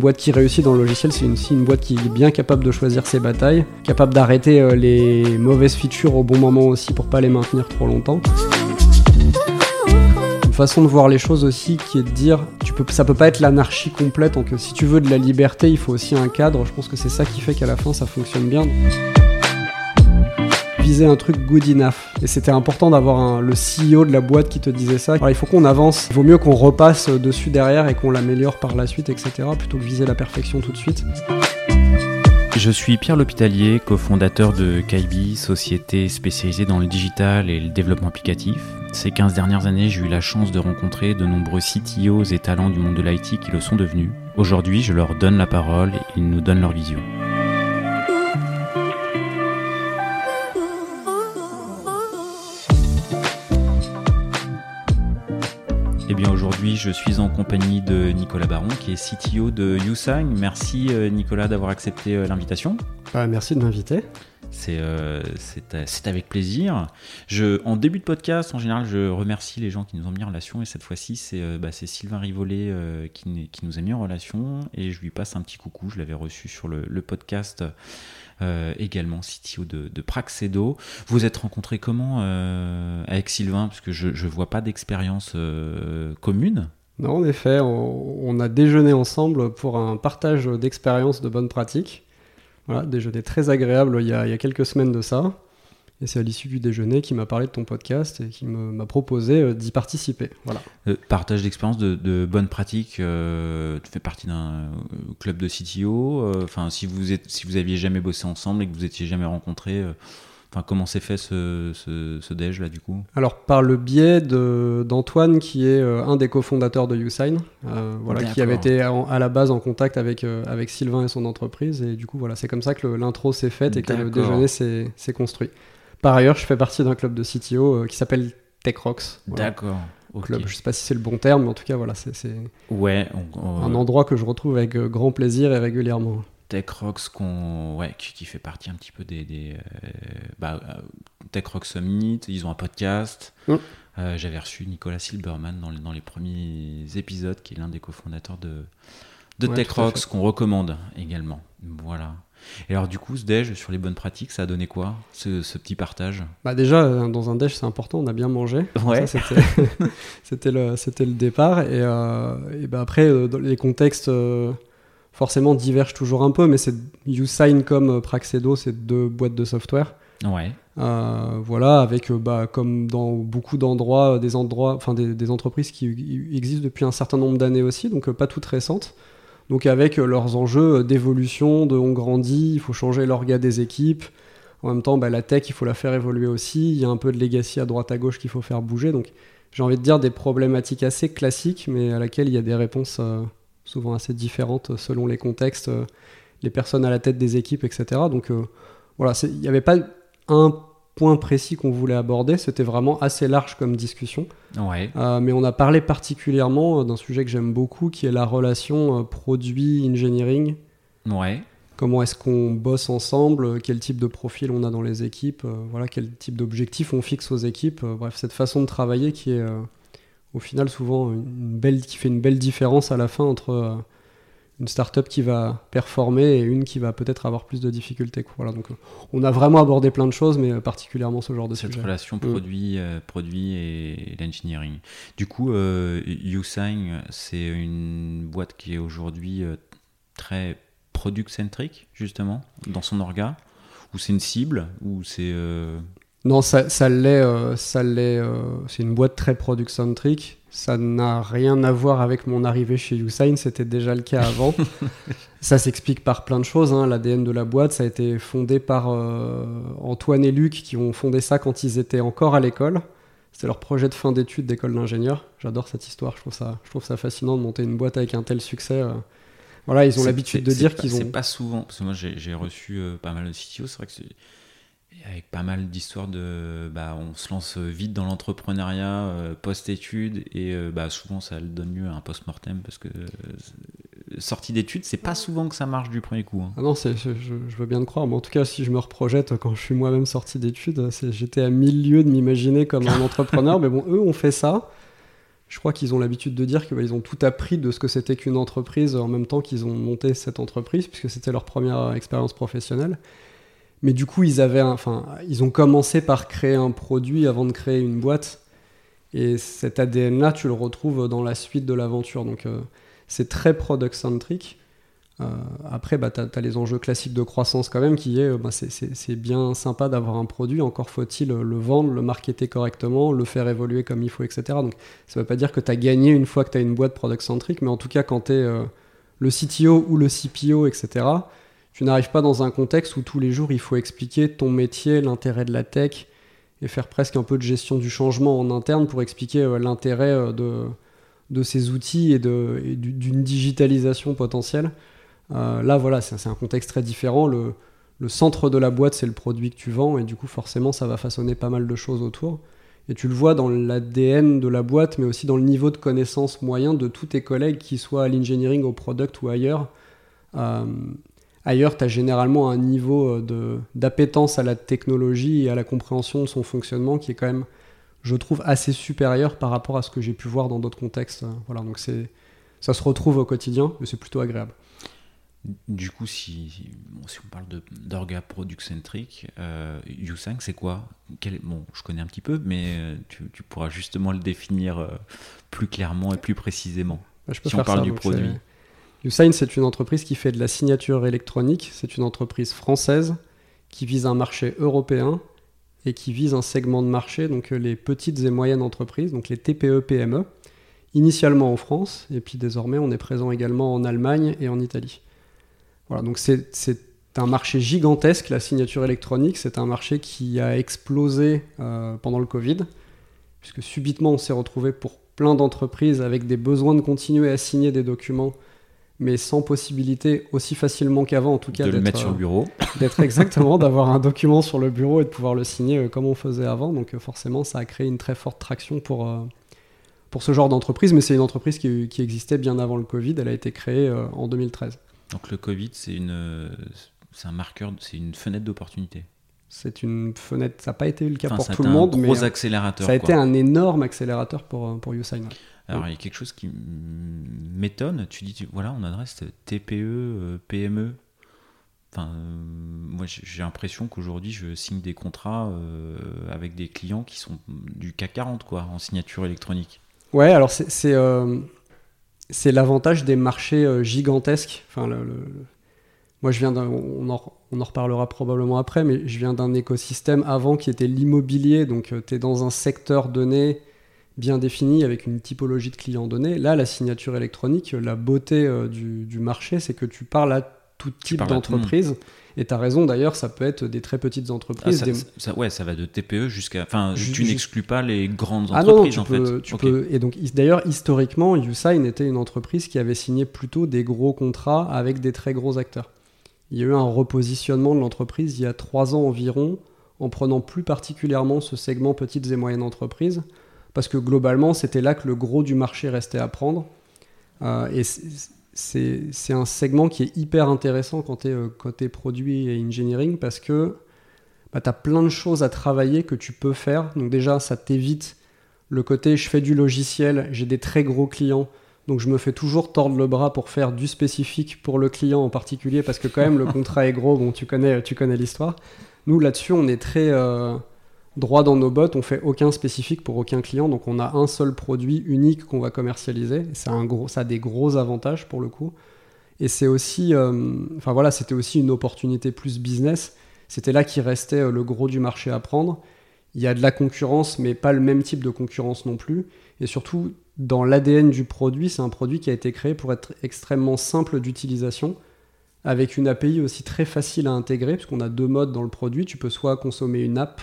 boîte qui réussit dans le logiciel, c'est aussi une boîte qui est bien capable de choisir ses batailles, capable d'arrêter euh, les mauvaises features au bon moment aussi pour pas les maintenir trop longtemps. Une façon de voir les choses aussi qui est de dire tu peux, ça peut pas être l'anarchie complète, donc si tu veux de la liberté, il faut aussi un cadre. Je pense que c'est ça qui fait qu'à la fin ça fonctionne bien viser un truc good enough. Et c'était important d'avoir le CEO de la boîte qui te disait ça. Alors, il faut qu'on avance. Il vaut mieux qu'on repasse dessus derrière et qu'on l'améliore par la suite, etc. plutôt que viser la perfection tout de suite. Je suis Pierre L'Hôpitalier, cofondateur de Kaibi, société spécialisée dans le digital et le développement applicatif. Ces 15 dernières années, j'ai eu la chance de rencontrer de nombreux CTOs et talents du monde de l'IT qui le sont devenus. Aujourd'hui, je leur donne la parole et ils nous donnent leur vision. Eh bien aujourd'hui, je suis en compagnie de Nicolas Baron, qui est CTO de YouSign. Merci euh, Nicolas d'avoir accepté euh, l'invitation. Bah, merci de m'inviter. Euh, c'est avec plaisir. Je, en début de podcast, en général, je remercie les gens qui nous ont mis en relation. Et cette fois-ci, c'est bah, Sylvain Rivollet qui, qui, nous a mis en relation. Et je lui passe un petit coucou. Je l'avais reçu sur le, le podcast euh, également CTO de, de, Praxedo. Vous êtes rencontré comment euh, avec Sylvain? Parce que je ne vois pas d'expérience euh, commune. Non, en effet, on, a déjeuné ensemble pour un partage d'expériences de bonnes pratiques. Voilà, déjeuner très agréable il y, a, il y a quelques semaines de ça. Et c'est à l'issue du déjeuner qu'il m'a parlé de ton podcast et qui m'a proposé euh, d'y participer. Voilà. Euh, partage d'expérience de, bonnes pratiques. Euh, tu fais partie d'un club de CTO. Enfin, si vous êtes, si vous aviez jamais bossé ensemble et que vous étiez jamais rencontrés. Enfin, comment s'est fait ce, ce, déj là du coup? Alors par le biais d'Antoine qui est un des cofondateurs de YouSign, voilà, qui avait été à la base en contact avec, avec Sylvain et son entreprise et du coup voilà, c'est comme ça que l'intro s'est faite et que le déjeuner s'est construit. Par ailleurs, je fais partie d'un club de CTO euh, qui s'appelle TechRox. D'accord. Club, je sais pas si c'est le bon terme, mais en tout cas, voilà, c'est ouais, un endroit que je retrouve avec euh, grand plaisir et régulièrement. TechRox ouais, qui, fait partie un petit peu des, des euh, bah, TechRox Summit, ils ont un podcast. Mm. J'avais reçu Nicolas Silberman dans les, dans les, premiers épisodes, qui est l'un des cofondateurs de, de TechRox, qu'on recommande également. Voilà. Et alors, du coup, ce déj sur les bonnes pratiques, ça a donné quoi, ce, petit partage? Bah déjà, euh, dans un déj, c'est important, on a bien mangé. Ouais. C'était le, le départ. Et, euh, et bah après, euh, les contextes forcément divergent toujours un peu, mais c'est YouSign comme Praxedo, c'est deux boîtes de software. Ouais. voilà, avec bah, comme dans beaucoup d'endroits, des endroits, enfin des, des, entreprises qui existent depuis un certain nombre d'années aussi, donc pas toutes récentes. Donc avec euh, leurs enjeux euh, d'évolution, de on grandit, il faut changer l'orga des équipes. En même temps, bah, la tech, il faut la faire évoluer aussi. Il y a un peu de legacy à droite à gauche qu'il faut faire bouger. Donc j'ai envie de dire des problématiques assez classiques, mais à laquelle il y a des réponses euh, souvent assez différentes selon les contextes, les personnes à la tête des équipes, etc. Donc voilà, il n'y avait pas un point précis qu'on voulait aborder. C'était vraiment assez large comme discussion. Ouais. Euh, mais on a parlé particulièrement d'un sujet que j'aime beaucoup, qui est la relation euh, produit-engineering. Ouais. Comment est-ce qu'on bosse ensemble Quel type de profil on a dans les équipes euh, Voilà, quel type d'objectif on fixe aux équipes Bref, cette façon de travailler qui est au final souvent une belle, qui fait une belle différence à la fin entre une startup qui va performer et une qui va peut-être avoir plus de difficultés. Voilà, donc euh, on a vraiment abordé plein de choses, mais euh, particulièrement ce genre de Cette sujet. relation mm. produit, euh, produit et, l'engineering. Du coup, YouSign, c'est une boîte qui est aujourd'hui très product-centric, justement, dans son orga? Ou c'est une cible? Ou c'est... Non, ça, l'est. ça l'est. c'est une boîte très product-centric ça n'a rien à voir avec mon arrivée chez YouSign, c'était déjà le cas avant. ça s'explique par plein de choses. Hein. L'ADN de la boîte, ça a été fondé par euh, Antoine et Luc qui ont fondé ça quand ils étaient encore à l'école. C'était leur projet de fin d'études d'école d'ingénieur. J'adore cette histoire, je trouve, ça, je trouve ça fascinant de monter une boîte avec un tel succès. Euh. Voilà, ils ont l'habitude de dire qu'ils ont. C'est pas souvent, parce que moi j'ai reçu euh, pas mal de CTO, c'est vrai que c'est avec pas mal d'histoires de bah, on se lance vite dans l'entrepreneuriat euh, post-études et euh, bah, souvent ça donne lieu à un post-mortem parce que euh, sortie d'études c'est pas souvent que ça marche du premier coup hein. ah non je, je, veux bien te croire mais en tout cas si je me reprojette quand je suis moi-même sorti d'études j'étais à mille lieues de m'imaginer comme un entrepreneur mais bon eux ont fait ça je crois qu'ils ont l'habitude de dire qu'ils bah, ont tout appris de ce que c'était qu'une entreprise en même temps qu'ils ont monté cette entreprise, puisque c'était leur première expérience professionnelle. Mais du coup, ils, avaient enfin, ils ont commencé par créer un produit avant de créer une boîte. Et cet ADN-là, tu le retrouves dans la suite de l'aventure. Donc, euh, c'est très product-centric. Euh, après, bah, tu as, les enjeux classiques de croissance quand même, qui est, euh, bah, c'est bien sympa d'avoir un produit, encore faut-il le vendre, le marketer correctement, le faire évoluer comme il faut, etc. Donc ça ne veut pas dire que tu as gagné une fois que tu as une boîte product-centric, mais en tout cas quand tu es le CTO ou le CPO, etc., tu n'arrives pas dans un contexte où tous les jours il faut expliquer ton métier, l'intérêt de la tech, et faire presque un peu de gestion du changement en interne pour expliquer l'intérêt de, de ces outils et d'une digitalisation potentielle. Euh, là, voilà, c'est un contexte très différent. Le, centre de la boîte, c'est le produit que tu vends, et du coup, forcément, ça va façonner pas mal de choses autour. Et tu le vois dans l'ADN de la boîte, mais aussi dans le niveau de connaissance moyen de tous tes collègues, qu'ils soient à l'engineering, au product ou ailleurs. Euh, ailleurs, tu as généralement un niveau euh, d'appétence à la technologie et à la compréhension de son fonctionnement qui est quand même, je trouve, assez supérieur par rapport à ce que j'ai pu voir dans d'autres contextes. Voilà, donc ça se retrouve au quotidien, mais c'est plutôt agréable. Du coup, si, si, on parle d'orga product centric, euh, U5 c'est quoi? Bon, je connais un petit peu, mais euh, tu, pourras justement le définir euh, plus clairement et plus précisément. Bah, je peux si on parle du produit. Usign, c'est une entreprise qui fait de la signature électronique. C'est une entreprise française qui vise un marché européen et qui vise un segment de marché, donc les petites et moyennes entreprises, donc les TPE-PME, initialement en France, et puis désormais on est présent également en Allemagne et en Italie. Voilà, donc c'est un marché gigantesque, la signature électronique. C'est un marché qui a explosé euh, pendant le Covid, puisque subitement on s'est retrouvé pour plein d'entreprises avec des besoins de continuer à signer des documents, mais sans possibilité aussi facilement qu'avant, en tout cas. De le mettre sur le bureau. D'être exactement, d'avoir un document sur le bureau et de pouvoir le signer euh, comme on faisait avant. Donc euh, forcément, ça a créé une très forte traction pour, pour ce genre d'entreprise, mais c'est une entreprise qui, qui, existait bien avant le Covid. Elle a été créée en 2013. Donc le Covid, c'est une, c'est un marqueur, c'est une fenêtre d'opportunité. C'est une fenêtre, ça n'a pas été le cas pour tout le monde, mais accélérateur, ça a été un énorme accélérateur pour, pour Usain. Alors il y a quelque chose qui m'étonne, tu dis, voilà, on adresse TPE, euh, PME. Enfin, euh, moi j'ai l'impression qu'aujourd'hui je signe des contrats euh, avec des clients qui sont du CAC 40 quoi, en signature électronique. Ouais, alors c'est c'est l'avantage des marchés gigantesques. Enfin, le, Moi, je viens d'un. On en, reparlera probablement après, mais je viens d'un écosystème avant qui était l'immobilier. Donc, tu es dans un secteur donné bien défini avec une typologie de clients donnés. Là, la signature électronique, la beauté euh, du, du, marché, c'est que tu parles à tout type d'entreprise. Et tu as raison d'ailleurs, ça peut être des très petites entreprises. Ah, ça, ouais, ça va de TPE jusqu'à. Enfin, tu n'exclus pas les grandes entreprises ah non, tu peux, Tu peux, et donc, d'ailleurs, historiquement, Usign était une entreprise qui avait signé plutôt des gros contrats avec des très gros acteurs. Il y a eu un repositionnement de l'entreprise il y a trois ans environ, en prenant plus particulièrement ce segment petites et moyennes entreprises, parce que globalement, c'était là que le gros du marché restait à prendre. Euh, et c'est un segment qui est hyper intéressant quand tu es côté produit et engineering parce que bah, tu as plein de choses à travailler que tu peux faire. Donc déjà, ça t'évite le côté je fais du logiciel, j'ai des très gros clients, donc je me fais toujours tordre le bras pour faire du spécifique pour le client en particulier parce que quand même le contrat est gros, bon tu connais, tu connais l'histoire. Nous là-dessus on est très... Euh, droit dans nos bottes, on fait aucun spécifique pour aucun client, donc on a un seul produit unique qu'on va commercialiser. C'est un gros, ça a des gros avantages pour le coup. Et c'est aussi, euh, enfin voilà, c'était aussi une opportunité plus business. C'était là qui restait euh, le gros du marché à prendre. Il y a de la concurrence, mais pas le même type de concurrence non plus. Et surtout, dans l'ADN du produit, c'est un produit qui a été créé pour être extrêmement simple d'utilisation, avec une API aussi très facile à intégrer, puisqu'on a deux modes dans le produit. Tu peux soit consommer une app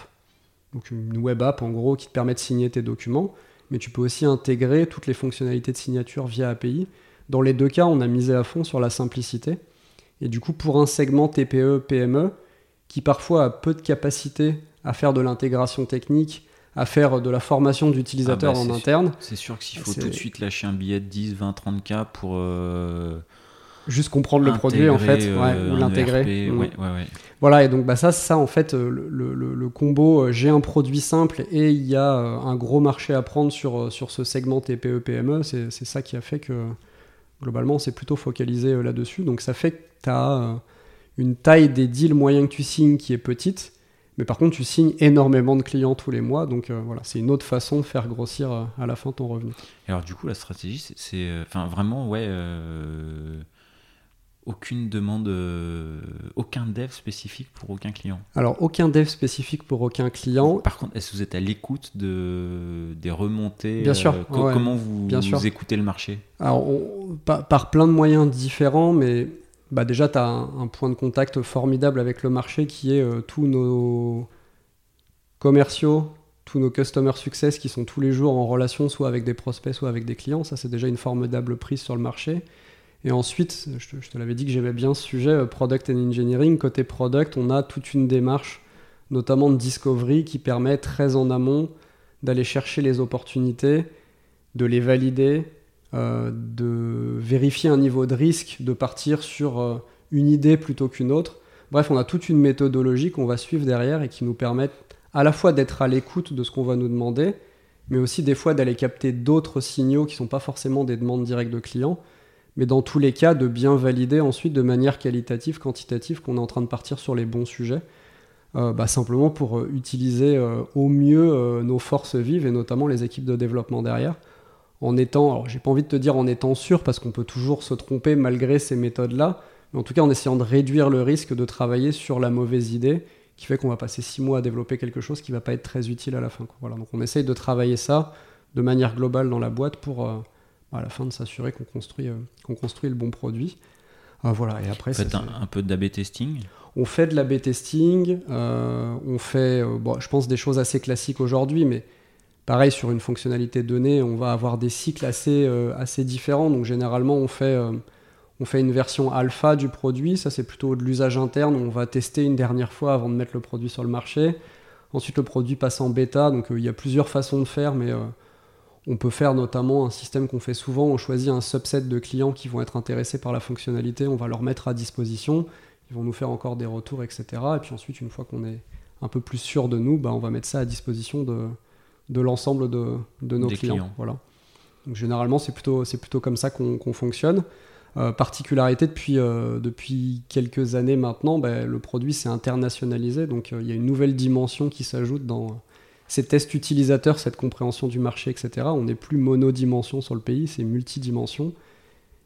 donc une web app en gros qui te permet de signer tes documents, mais tu peux aussi intégrer toutes les fonctionnalités de signature via API. Dans les deux cas, on a misé à fond sur la simplicité. Et du coup, pour un segment TPE, PME, qui parfois a peu de capacité à faire de l'intégration technique, à faire de la formation d'utilisateurs ah bah, en interne. C'est sûr que s'il faut tout de suite lâcher un billet de 10, 20, 30K pour, euh, juste comprendre le produit en fait, euh, ou l'intégrer. Mm. Voilà, et donc bah, ça, ça en fait, le, le, combo, j'ai un produit simple et il y a un gros marché à prendre sur, sur ce segment TPE-PME, c'est ça qui a fait que globalement, c'est plutôt focalisé là-dessus. Donc ça fait que tu as une taille des deals moyens que tu signes qui est petite, mais par contre, tu signes énormément de clients tous les mois, donc euh, voilà, c'est une autre façon de faire grossir euh, à la fin ton revenu. alors du coup, la stratégie, c'est, euh, enfin vraiment, ouais, aucune demande, aucun dev spécifique pour aucun client. Alors aucun dev spécifique pour aucun client. Par contre, est-ce que vous êtes à l'écoute de des remontées Bien sûr. Comment vous, vous écoutez le marché? Alors par plein de moyens différents, mais bah déjà, tu as un, point de contact formidable avec le marché qui est euh, tous nos commerciaux, tous nos customer success qui sont tous les jours en relation soit avec des prospects, soit avec des clients. Ça, c'est déjà une formidable prise sur le marché. Et ensuite, je te, l'avais dit que j'aimais bien ce sujet, euh, product and engineering. Côté product, on a toute une démarche, notamment de discovery, qui permet très en amont d'aller chercher les opportunités, de les valider, euh, de vérifier un niveau de risque, de partir sur euh, une idée plutôt qu'une autre. Bref, on a toute une méthodologie qu'on va suivre derrière et qui nous permet à la fois d'être à l'écoute de ce qu'on va nous demander, mais aussi des fois d'aller capter d'autres signaux qui ne sont pas forcément des demandes directes de clients, mais dans tous les cas de bien valider ensuite de manière qualitative, quantitative qu'on est en train de partir sur les bons sujets, euh, bah, simplement pour utiliser au mieux nos forces vives et notamment les équipes de développement derrière en étant, alors j'ai pas envie de te dire en étant sûr, parce qu'on peut toujours se tromper malgré ces méthodes-là, mais en tout cas en essayant de réduire le risque de travailler sur la mauvaise idée, qui fait qu'on va passer six mois à développer quelque chose qui va pas être très utile à la fin. Voilà, donc on essaye de travailler ça de manière globale dans la boîte pour euh, à la fin de s'assurer qu'on construit, euh, qu'on construit le bon produit. Euh, voilà, et après, Vous faites un, un, peu d'AB testing? On fait de l'AB testing, on fait, bon, je pense, des choses assez classiques aujourd'hui, mais Pareil, sur une fonctionnalité donnée, on va avoir des cycles assez, euh, assez différents. Donc généralement, on fait, euh, on fait une version alpha du produit. Ça, c'est plutôt de l'usage interne. On va tester une dernière fois avant de mettre le produit sur le marché. Ensuite, le produit passe en bêta. Donc euh, il y a plusieurs façons de faire, mais on peut faire notamment un système qu'on fait souvent. On choisit un subset de clients qui vont être intéressés par la fonctionnalité. On va leur mettre à disposition. Ils vont nous faire encore des retours, etc. Et puis ensuite, une fois qu'on est un peu plus sûr de nous, bah, on va mettre ça à disposition de de l'ensemble de, nos clients. Voilà. Donc, généralement, c'est plutôt, comme ça qu'on fonctionne. Euh, particularité depuis, euh, depuis quelques années maintenant, ben, le produit s'est internationalisé, donc euh, il y a une nouvelle dimension qui s'ajoute dans ces tests utilisateurs, cette compréhension du marché, etc. On n'est plus monodimension sur le pays, c'est multidimension.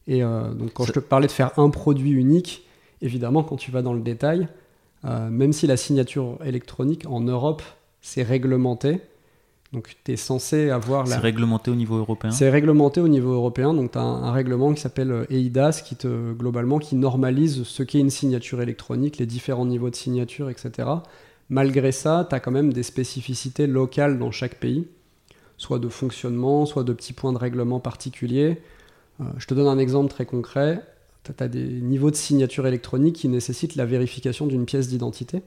Et donc quand je te parlais de faire un produit unique, évidemment quand tu vas dans le détail, même si la signature électronique en Europe c'est réglementé, donc tu es censé avoir la... C'est réglementé au niveau européen? C'est réglementé au niveau européen, donc tu as un, règlement qui s'appelle euh, EIDAS qui te, globalement qui normalise ce qu'est une signature électronique, les différents niveaux de signature, etc. Malgré ça, tu as quand même des spécificités locales dans chaque pays, soit de fonctionnement, soit de petits points de règlement particuliers. Euh, je te donne un exemple très concret. Tu as des niveaux de signature électronique qui nécessitent la vérification d'une pièce d'identité.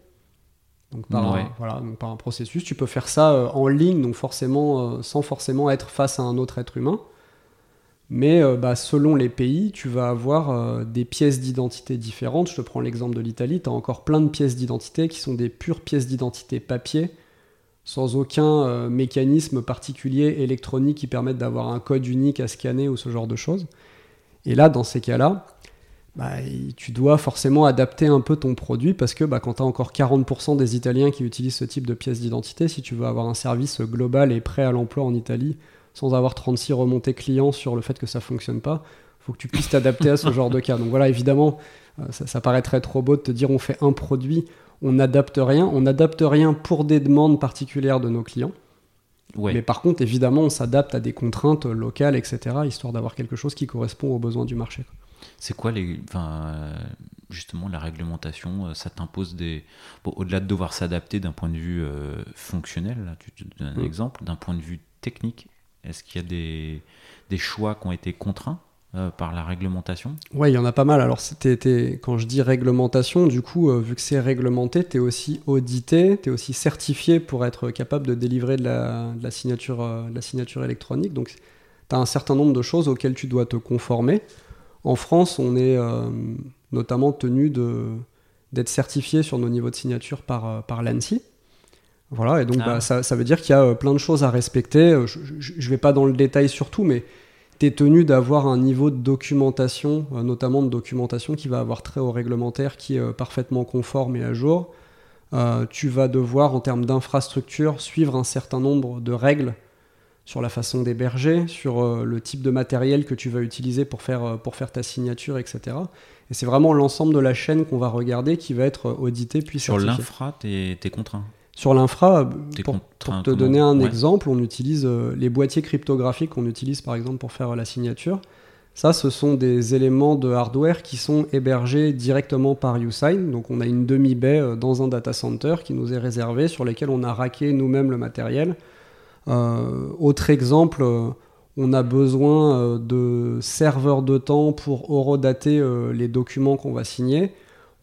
Donc par, un, voilà, par un processus, tu peux faire ça euh, en ligne, donc forcément, euh, sans forcément être face à un autre être humain. Mais euh, bah, selon les pays, tu vas avoir des pièces d'identité différentes. Je te prends l'exemple de l'Italie, tu as encore plein de pièces d'identité qui sont des pures pièces d'identité papier, sans aucun mécanisme particulier électronique qui permette d'avoir un code unique à scanner ou ce genre de choses. Et là, dans ces cas-là, bah, tu dois forcément adapter un peu ton produit parce que bah, quand tu as encore 40% des Italiens qui utilisent ce type de pièce d'identité, si tu veux avoir un service global et prêt à l'emploi en Italie sans avoir 36 remontées clients sur le fait que ça fonctionne pas, faut que tu puisses t'adapter à ce genre de cas. Donc voilà, évidemment, euh, ça, ça, paraîtrait trop beau de te dire on fait un produit, on n'adapte rien, on n'adapte rien pour des demandes particulières de nos clients. Mais par contre, évidemment, on s'adapte à des contraintes locales, etc., histoire d'avoir quelque chose qui correspond aux besoins du marché. C'est quoi les, enfin, justement la réglementation euh, Ça t'impose des, au-delà de devoir s'adapter d'un point de vue euh, fonctionnel, là, tu te donnes un mm. exemple, d'un point de vue technique, est-ce qu'il y a des, choix qui ont été contraints euh, par la réglementation? Ouais, il y en a pas mal. Alors, quand je dis réglementation, du coup, vu que c'est réglementé, tu es aussi audité, tu es aussi certifié pour être capable de délivrer de la, la signature, électronique. Donc, tu as un certain nombre de choses auxquelles tu dois te conformer. En France, on est notamment tenu d'être certifié sur nos niveaux de signature par l'ANSI. Voilà, et donc ah. bah, ça, ça, veut dire qu'il y a plein de choses à respecter. Je ne vais pas dans le détail sur tout, mais tu es tenu d'avoir un niveau de documentation, euh, notamment de documentation qui va avoir trait au réglementaire, qui est euh, parfaitement conforme et à jour. Euh, tu vas devoir, en termes d'infrastructure, suivre un certain nombre de règles sur la façon d'héberger, sur le type de matériel que tu vas utiliser pour faire, pour faire ta signature, etc. Et c'est vraiment l'ensemble de la chaîne qu'on va regarder qui va être audité puis Sur l'infra, tu es contraint sur l'infra, pour, te donner un exemple, on utilise euh, les boîtiers cryptographiques qu'on utilise par exemple pour faire la signature. Ça, ce sont des éléments de hardware qui sont hébergés directement par Usign. Donc on a une demi-baie euh, dans un data center qui nous est réservé, sur lesquels on a raqué nous-mêmes le matériel. Euh, autre exemple, on a besoin de serveurs de temps pour horodater les documents qu'on va signer.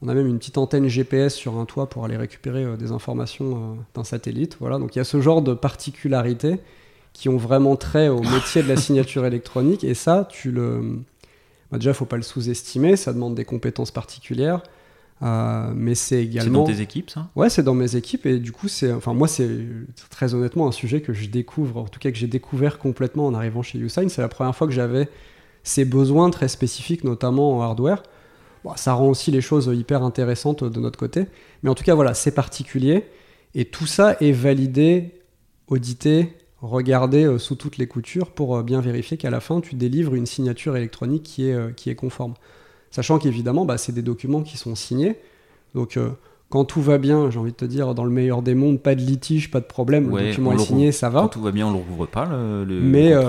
On a même une petite antenne GPS sur un toit pour aller récupérer euh, des informations euh, d'un satellite. Voilà, donc il y a ce genre de particularités qui ont vraiment trait au métier de la signature électronique. Et ça, tu le. Bah, déjà, il faut pas le sous-estimer, ça demande des compétences particulières. Euh, mais c'est également. C'est dans tes équipes, ça? Ouais, c'est dans mes équipes. Et du coup, c'est. Enfin, moi, c'est très honnêtement un sujet que je découvre, en tout cas que j'ai découvert complètement en arrivant chez Usign. C'est la première fois que j'avais ces besoins très spécifiques, notamment en hardware ça rend aussi les choses hyper intéressantes de notre côté. Mais en tout cas, voilà, c'est particulier. Et tout ça est validé, audité, regardé euh, sous toutes les coutures pour euh, bien vérifier qu'à la fin, tu délivres une signature électronique qui est, euh, qui est conforme. Sachant qu'évidemment, bah, c'est des documents qui sont signés. Donc, quand tout va bien, j'ai envie de te dire, dans le meilleur des mondes, pas de litige, pas de problème, le document est signé, ça va. Quand tout va bien, on ne le rouvre pas. Le, Mais euh,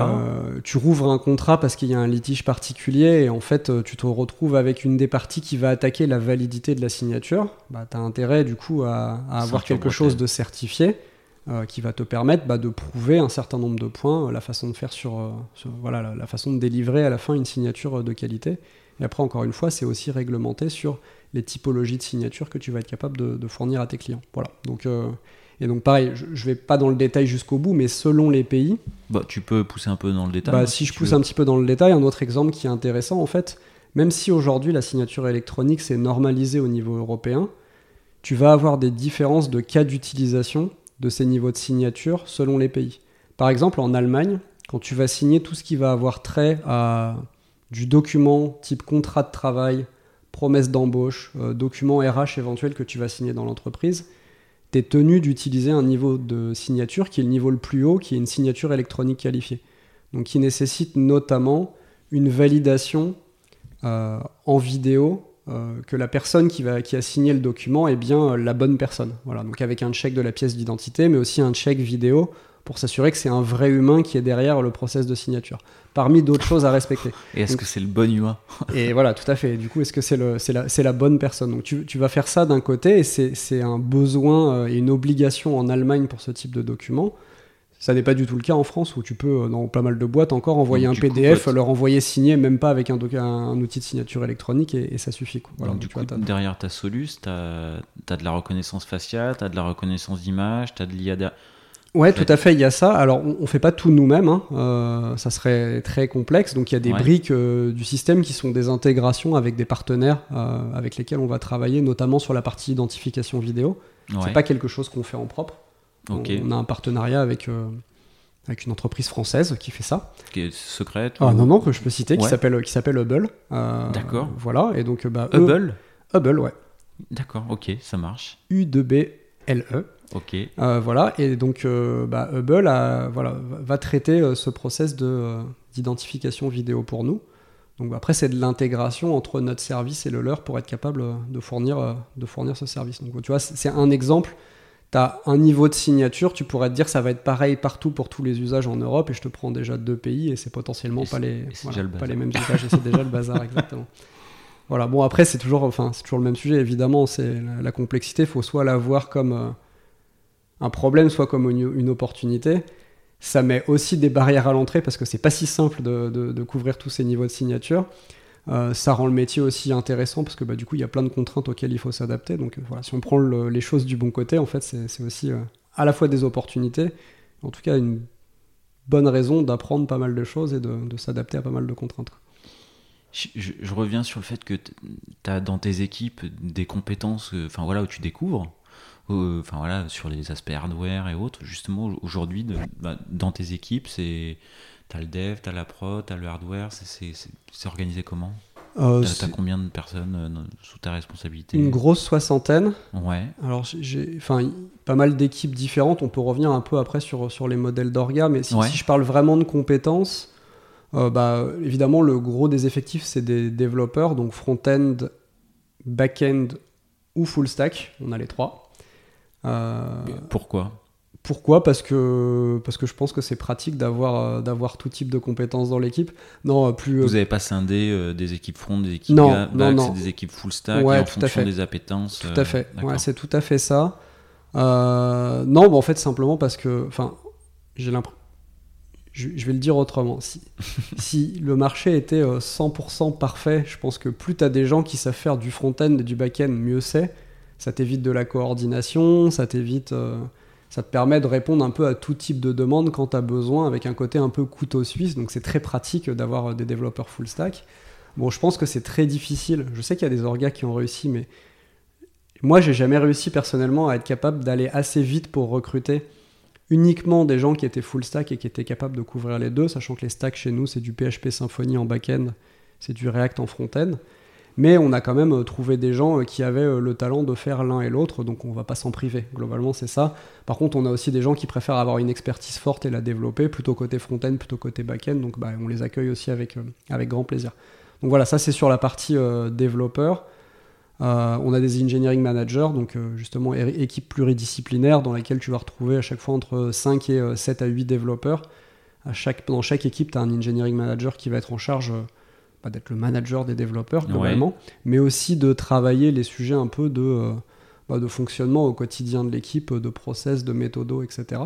tu rouvres un contrat parce qu'il y a un litige particulier et en fait, euh, tu te retrouves avec une des parties qui va attaquer la validité de la signature. Bah, tu as intérêt du coup à, avoir quelque chose de certifié. Euh, qui va te permettre bah, de prouver un certain nombre de points, la façon de faire sur, voilà, la, façon de délivrer à la fin une signature de qualité. Et après, encore une fois, c'est aussi réglementé sur les typologies de signatures que tu vas être capable de, fournir à tes clients. Voilà. Donc, euh, et donc pareil, je, ne vais pas dans le détail jusqu'au bout, mais selon les pays. Bah, tu peux pousser un peu dans le détail. Bah, si, je pousse un petit peu dans le détail, un autre exemple qui est intéressant en fait, même si aujourd'hui la signature électronique s'est normalisée au niveau européen, tu vas avoir des différences de cas d'utilisation de ces niveaux de signature selon les pays. Par exemple, en Allemagne, quand tu vas signer tout ce qui va avoir trait à du document type contrat de travail, promesse d'embauche, euh, document RH éventuel que tu vas signer dans l'entreprise, tu es tenu d'utiliser un niveau de signature qui est le niveau le plus haut, qui est une signature électronique qualifiée. Donc qui nécessite notamment une validation euh, en vidéo euh, que la personne qui, qui a signé le document est bien la bonne personne. Voilà, donc avec un check de la pièce d'identité, mais aussi un check vidéo pour s'assurer que c'est un vrai humain qui est derrière le process de signature, parmi d'autres choses à respecter. Et est-ce que c'est le bon humain Et voilà, tout à fait. Du coup, est-ce que c'est la, la, bonne personne? Donc tu, tu, vas faire ça d'un côté, et c'est un besoin euh, et une obligation en Allemagne pour ce type de document. Ça n'est pas du tout le cas en France, où tu peux, euh, dans pas mal de boîtes encore, envoyer un PDF, leur envoyer signer, même pas avec un, un, outil de signature électronique, et, ça suffit. Voilà, du coup, derrière ta Solus, tu as, as, de la reconnaissance faciale, tu as de la reconnaissance d'image, tu as de l'IA Ouais, tout à fait, il y a ça. Alors, on, ne fait pas tout nous-mêmes, hein. euh, ça serait très complexe. Donc, il y a des briques euh, du système qui sont des intégrations avec des partenaires euh, avec lesquels on va travailler, notamment sur la partie identification vidéo. Ouais. C'est pas quelque chose qu'on fait en propre. On, a un partenariat avec avec une entreprise française qui fait ça. Qui est secrète Ah non, non, que je peux citer, qui s'appelle qui s'appelle Hubble. D'accord. Voilà, et donc bah, Hubble? Hubble, ouais. D'accord, ok, ça marche. U-2-B-L-E. Ok. Euh, voilà, et donc euh, bah, Hubble voilà, va traiter euh, ce process d'identification vidéo pour nous. Donc bah, après, c'est de l'intégration entre notre service et le leur pour être capable de fournir, de fournir ce service. Donc tu vois, c'est un exemple. Tu as un niveau de signature, tu pourrais te dire ça va être pareil partout pour tous les usages en Europe, et je te prends déjà deux pays, et c'est potentiellement pas, les, pas les mêmes usages, et c'est déjà le bazar, exactement. Voilà, bon après c'est toujours, enfin, toujours le même sujet, évidemment, c'est la, la, complexité, il faut soit la voir comme un problème soit comme une, opportunité. Ça met aussi des barrières à l'entrée parce que c'est pas si simple de, couvrir tous ces niveaux de signature. Euh, ça rend le métier aussi intéressant parce que bah, du coup il y a plein de contraintes auxquelles il faut s'adapter. Donc euh, voilà, si on prend les choses du bon côté, en fait c'est aussi euh, à la fois des opportunités, en tout cas une bonne raison d'apprendre pas mal de choses et de, s'adapter à pas mal de contraintes. Je, reviens sur le fait que tu as dans tes équipes des compétences enfin voilà, où tu découvres, enfin voilà, sur les aspects hardware et autres. Justement, au- aujourd'hui, bah, dans tes équipes, c'est tu as le dev, tu as la prod, tu as le hardware. c'est- organisé comment? Euh, T'as t'as combien de personnes euh, sous ta responsabilité? Une grosse soixantaine. Ouais, Alors, j'ai- pas mal d'équipes différentes. On peut revenir un peu après sur, sur les modèles d'orga, mais si, Ouais. si je parle vraiment de compétences, euh, bah, évidemment, le gros des effectifs, c'est des développeurs, donc front-end, back-end ou full stack. On a les trois. Euh, pourquoi? pourquoi? Parce que, parce que je pense que c'est pratique d'avoir euh, d'avoir tout type de compétences dans l'équipe. Non, euh, plus. euh, Vous n'avez pas scindé euh, des équipes front, des équipes Non, ga- non, back, non. c'est des équipes full stack Ouais, et en tout à fonction fait. des appétences. Tout euh, à fait. d'accord. Ouais, c'est tout à fait ça. Euh, non, bah, en fait, simplement parce que, enfin, j'ai l'impression. Je, je vais le dire autrement. Si, si le marché était euh, 100% parfait, je pense que plus tu as des gens qui savent faire du front-end et du back-end, mieux c'est. Ça t'évite de la coordination, ça t'évite. euh, ça te permet de répondre un peu à tout type de demande quand tu as besoin, avec un côté un peu couteau suisse. Donc c'est très pratique d'avoir euh, des développeurs full stack. Bon, je pense que c'est très difficile. Je sais qu'il y a des orgas qui ont réussi, mais moi, j'ai jamais réussi personnellement à être capable d'aller assez vite pour recruter uniquement des gens qui étaient full stack et qui étaient capables de couvrir les deux, sachant que les stacks chez nous, c'est du PHP Symfony en back-end, c'est du React en front-end. Mais on a quand même euh, trouvé des gens euh, qui avaient euh, le talent de faire l'un et l'autre, donc on va pas s'en priver. Globalement, c'est ça. Par contre, on a aussi des gens qui préfèrent avoir une expertise forte et la développer, plutôt côté front-end, plutôt côté back-end, donc bah, on les accueille aussi avec, avec grand plaisir. Donc voilà, ça c'est sur la partie développeur. On a des engineering managers, donc justement équipe pluridisciplinaire dans laquelle tu vas retrouver à chaque fois entre 5 et euh, 7 à 8 développeurs. Dans chaque équipe, tu as un engineering manager qui va être en charge bah, d'être le manager des développeurs globalement, mais aussi de travailler les sujets un peu de, euh, bah, de fonctionnement au quotidien de l'équipe, de process, de méthodo, etc.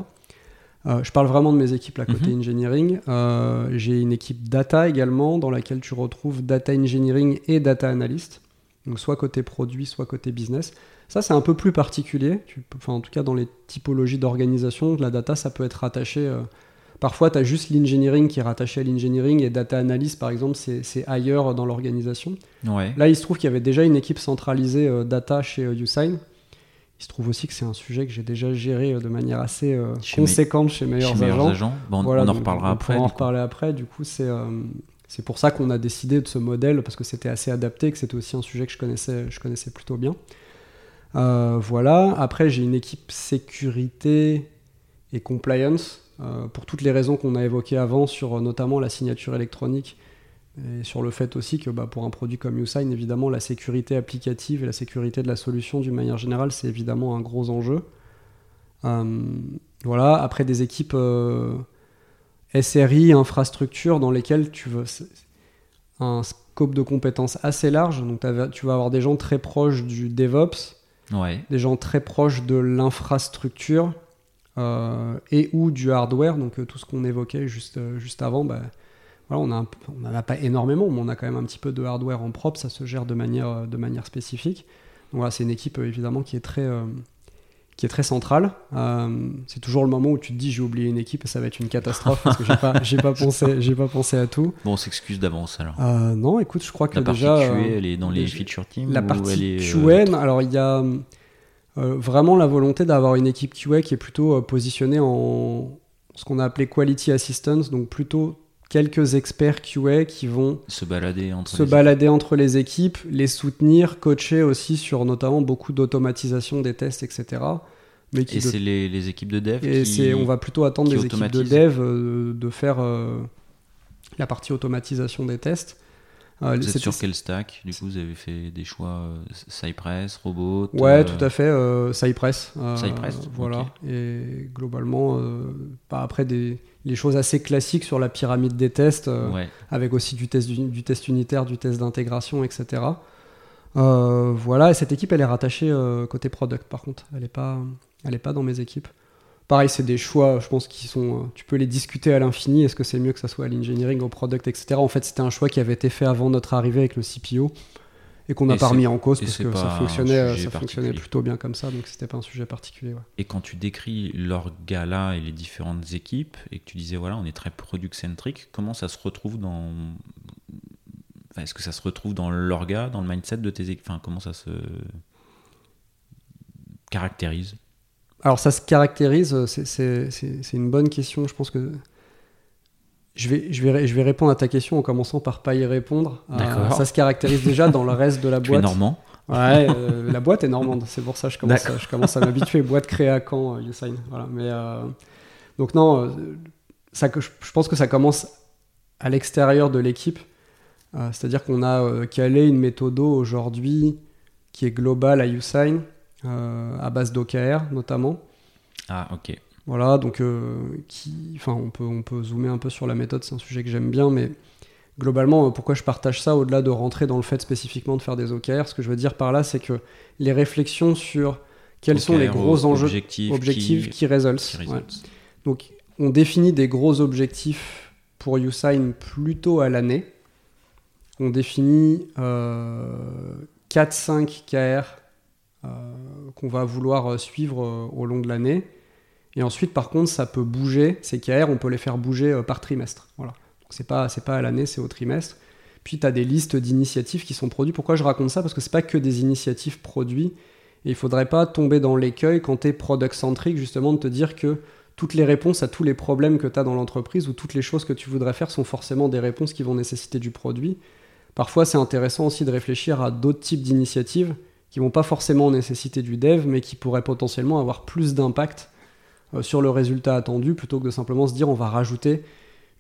Euh, je parle vraiment de mes équipes là côté Mhm. engineering. Euh, J'ai une équipe data également dans laquelle tu retrouves data engineering et data analyst. Donc soit côté produit, soit côté business. Ça, c'est un peu plus particulier. Tu enfin, en tout cas, dans les typologies d'organisation, la data, ça peut être rattaché. Parfois, tu as juste l'engineering qui est rattaché à l'engineering et data analyst, par exemple, c'est ailleurs dans l'organisation. Ouais. Là, il se trouve qu'il y avait déjà une équipe centralisée euh, data chez euh, Usign. Il se trouve aussi que c'est un sujet que j'ai déjà géré euh, de manière assez euh, Chez conséquente chez Meilleurs Chez Agents. Agents. Bon, on- Voilà, on en reparlera on après. pourra en reparler après. Du coup, c'est c'est pour ça qu'on a décidé de ce modèle parce que c'était assez adapté, que c'était aussi un sujet que je connaissais, je connaissais plutôt bien. Voilà. Après, j'ai une équipe sécurité et compliance pour toutes les raisons qu'on a évoquées avant sur euh, notamment la signature électronique et sur le fait aussi que bah, pour un produit comme Usign, évidemment, la sécurité applicative et la sécurité de la solution d'une manière générale, c'est évidemment un gros enjeu. Euh, voilà. Après, des équipes euh, SRI, infrastructure, dans lesquelles tu veux un scope de compétences assez large. Donc, tu vas avoir des gens très proches du DevOps, Ouais. des gens très proches de l'infrastructure euh, et ou du hardware, donc euh, tout ce qu'on évoquait juste, euh, juste avant, bah, voilà, on n'en a pas énormément, mais on a quand même un petit peu de hardware en propre, ça se gère de manière, euh, de manière spécifique. Donc voilà, c'est une équipe euh, évidemment qui est très, euh, qui est très centrale. Euh, c'est toujours le moment où tu te dis j'ai oublié une équipe et ça va être une catastrophe parce que j'ai pas, j'ai pas pensé, j'ai pas pensé à tout. Bon, on s'excuse d'avance alors. Euh, non, écoute, je crois que La partie déjà QA, euh, elle est dans les feature teams la ou partie elle est, euh, QA, alors il y a euh, vraiment la volonté d'avoir une équipe QA qui est plutôt euh, positionnée en ce qu'on a appelé quality assistance, donc plutôt quelques experts QA qui vont se balader entre se les- balader entre les équipes, les soutenir, coacher aussi sur notamment beaucoup d'automatisation des tests, etc. Mais qui Et de- c'est les, les équipes de dev et qui... on va plutôt attendre des équipes de dev euh, de faire euh, la partie automatisation des tests. Euh, Vous êtes sur quel stack Du coup, vous avez fait des choix euh, Cypress, Robot Ouais, euh, tout à fait. euh, Cypress. Cypress, Voilà. Et globalement, bah, après, des, les choses assez classiques sur la pyramide des tests, Ouais. avec aussi du test, du test unitaire, du test d'intégration, etc. Euh, voilà, et cette équipe, elle est rattachée euh, côté product, par contre. Elle n'est pas, elle est pas dans mes équipes. Pareil, c'est des choix, je pense, qui sont. euh, Tu peux les discuter à l'infini. Est-ce que c'est mieux que ça soit à l'engineering, au product, etc. En fait, c'était un choix qui avait été fait avant notre arrivée avec le CPO et qu'on n'a pas remis en cause parce que pas ça fonctionnait, euh, ça fonctionnait plutôt bien comme ça, donc c'était pas un sujet particulier. ouais. Et quand tu décris l'orga-là et les différentes équipes, et que tu disais, voilà, on est très product-centric, comment ça se retrouve dans... est-ce que ça se retrouve dans l'orga, dans le mindset de tes équipes Enfin, comment ça se caractérise? Alors, ça se caractérise, c'est une bonne question. Je pense que je vais, je, vais, je vais répondre à ta question en commençant par pas y répondre. Euh, ça se caractérise déjà dans le reste de la boîte. Tu es normand Ouais, euh, la boîte est normande, c'est pour ça que je commence, à, je commence à m'habituer. Boîte créée à Caen, Usain. Voilà. Mais, donc, non, ça, je pense que ça commence à l'extérieur de l'équipe. Euh, c'est-à-dire qu'on a euh, calé une méthode aujourd'hui qui est globale à Usain, euh, à base d'OKR notamment. Ah, ok. Voilà, donc qui, enfin, on peut, on peut zoomer un peu sur la méthode, c'est un sujet que j'aime bien, mais globalement, pourquoi je partage ça au-delà de rentrer dans le fait spécifiquement de faire des OKR, ce que je veux dire par là, c'est que les réflexions sur quels sont les gros enjeux objectifs, objectifs qui, résultent. Donc, on définit des gros objectifs pour Usain plutôt à l'année on définit 4-5 euh, KR euh, qu'on va vouloir euh, suivre au long de l'année. Et ensuite, par contre, ça peut bouger. Ces KR, on peut les faire bouger par trimestre. Voilà. Donc, c'est pas, c'est pas à l'année, c'est au trimestre. Puis, tu as des listes d'initiatives qui sont produites. Pourquoi je raconte ça? Parce que c'est pas que des initiatives produites. Et il faudrait pas tomber dans l'écueil quand tu es product-centric, justement, de te dire que toutes les réponses à tous les problèmes que tu as dans l'entreprise ou toutes les choses que tu voudrais faire sont forcément des réponses qui vont nécessiter du produit. Parfois, c'est intéressant aussi de réfléchir à d'autres types d'initiatives qui vont pas forcément nécessiter du dev, mais qui pourraient potentiellement avoir plus d'impact euh, sur le résultat attendu, plutôt que de simplement se dire on va rajouter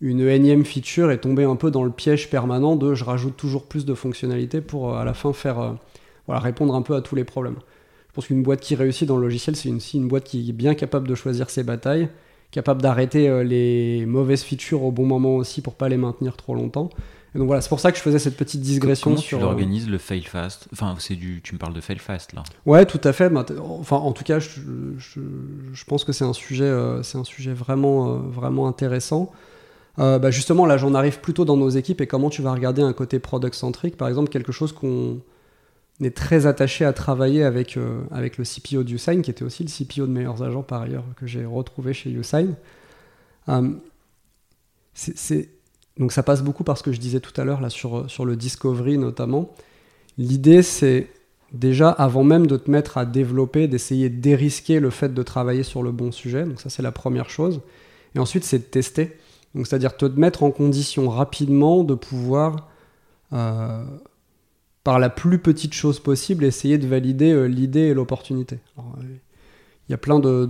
une énième feature et tomber un peu dans le piège permanent de je rajoute toujours plus de fonctionnalités pour euh, à la fin faire euh, voilà, répondre un peu à tous les problèmes. Je pense qu'une boîte qui réussit dans le logiciel, c'est aussi une boîte qui est bien capable de choisir ses batailles, capable d'arrêter les mauvaises features au bon moment aussi pour pas les maintenir trop longtemps donc voilà, c'est pour ça que je faisais cette petite digression Comment sur. Tu euh, organises le fail fast? Enfin, c'est du. Tu me parles de fail fast là. Ouais, tout à fait. Enfin, en tout cas, je, je, pense que c'est un sujet, euh, c'est un sujet vraiment, euh, vraiment intéressant. bah justement, là, j'en arrive plutôt dans nos équipes et comment tu vas regarder un côté product centric, par exemple, quelque chose qu'on est très attaché à travailler avec, avec le CPO d'Usain, qui était aussi le CPO de meilleurs agents par ailleurs, que j'ai retrouvé chez Usain. c'est donc ça passe beaucoup par ce que je disais tout à l'heure là sur, sur le discovery notamment. L'idée c'est déjà avant même de te mettre à développer, d'essayer de dérisquer le fait de travailler sur le bon sujet. Donc ça c'est la première chose. Et ensuite c'est de tester. Donc c'est-à-dire te mettre en condition rapidement de pouvoir euh, par la plus petite chose possible essayer de valider euh, l'idée et l'opportunité. Euh, il y a plein de,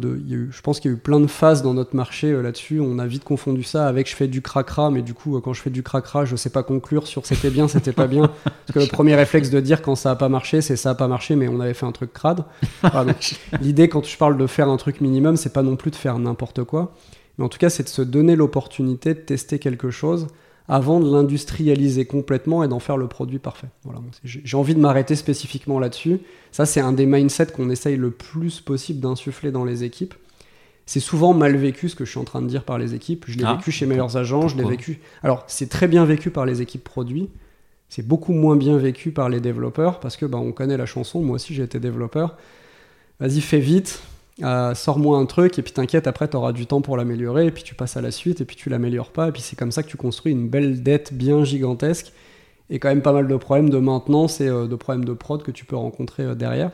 je pense qu'il y a eu plein de phases dans notre marché euh, là-dessus. On a vite confondu ça avec je fais du cracra, mais du coup, euh, quand je fais du cracra, je sais pas conclure sur c'était bien, c'était pas bien. Parce que le premier réflexe de dire quand ça a pas marché, c'est ça a pas marché, mais on avait fait un truc crade. L'idée, quand je parle de faire un truc minimum, c'est pas non plus de faire n'importe quoi. Mais en tout cas, c'est de se donner l'opportunité de tester quelque chose avant de l'industrialiser complètement et d'en faire le produit parfait. Voilà, j'ai envie de m'arrêter spécifiquement là-dessus. Ça, c'est un des mindsets qu'on essaye le plus possible d'insuffler dans les équipes. C'est souvent mal vécu ce que je suis en train de dire par les équipes. Je l'ai ah, vécu chez Meilleurs Agents, je l'ai vécu. Alors, c'est très bien vécu par les équipes produits. C'est beaucoup moins bien vécu par les développeurs parce que bah, on connaît la chanson. Moi aussi, j'ai été développeur. Vas-y, fais vite. Euh, sors-moi un truc et puis t'inquiète, après tu auras du temps pour l'améliorer et puis tu passes à la suite et puis tu l'améliores pas et puis c'est comme ça que tu construis une belle dette bien gigantesque et quand même pas mal de problèmes de maintenance et euh, de problèmes de prod que tu peux rencontrer euh, derrière.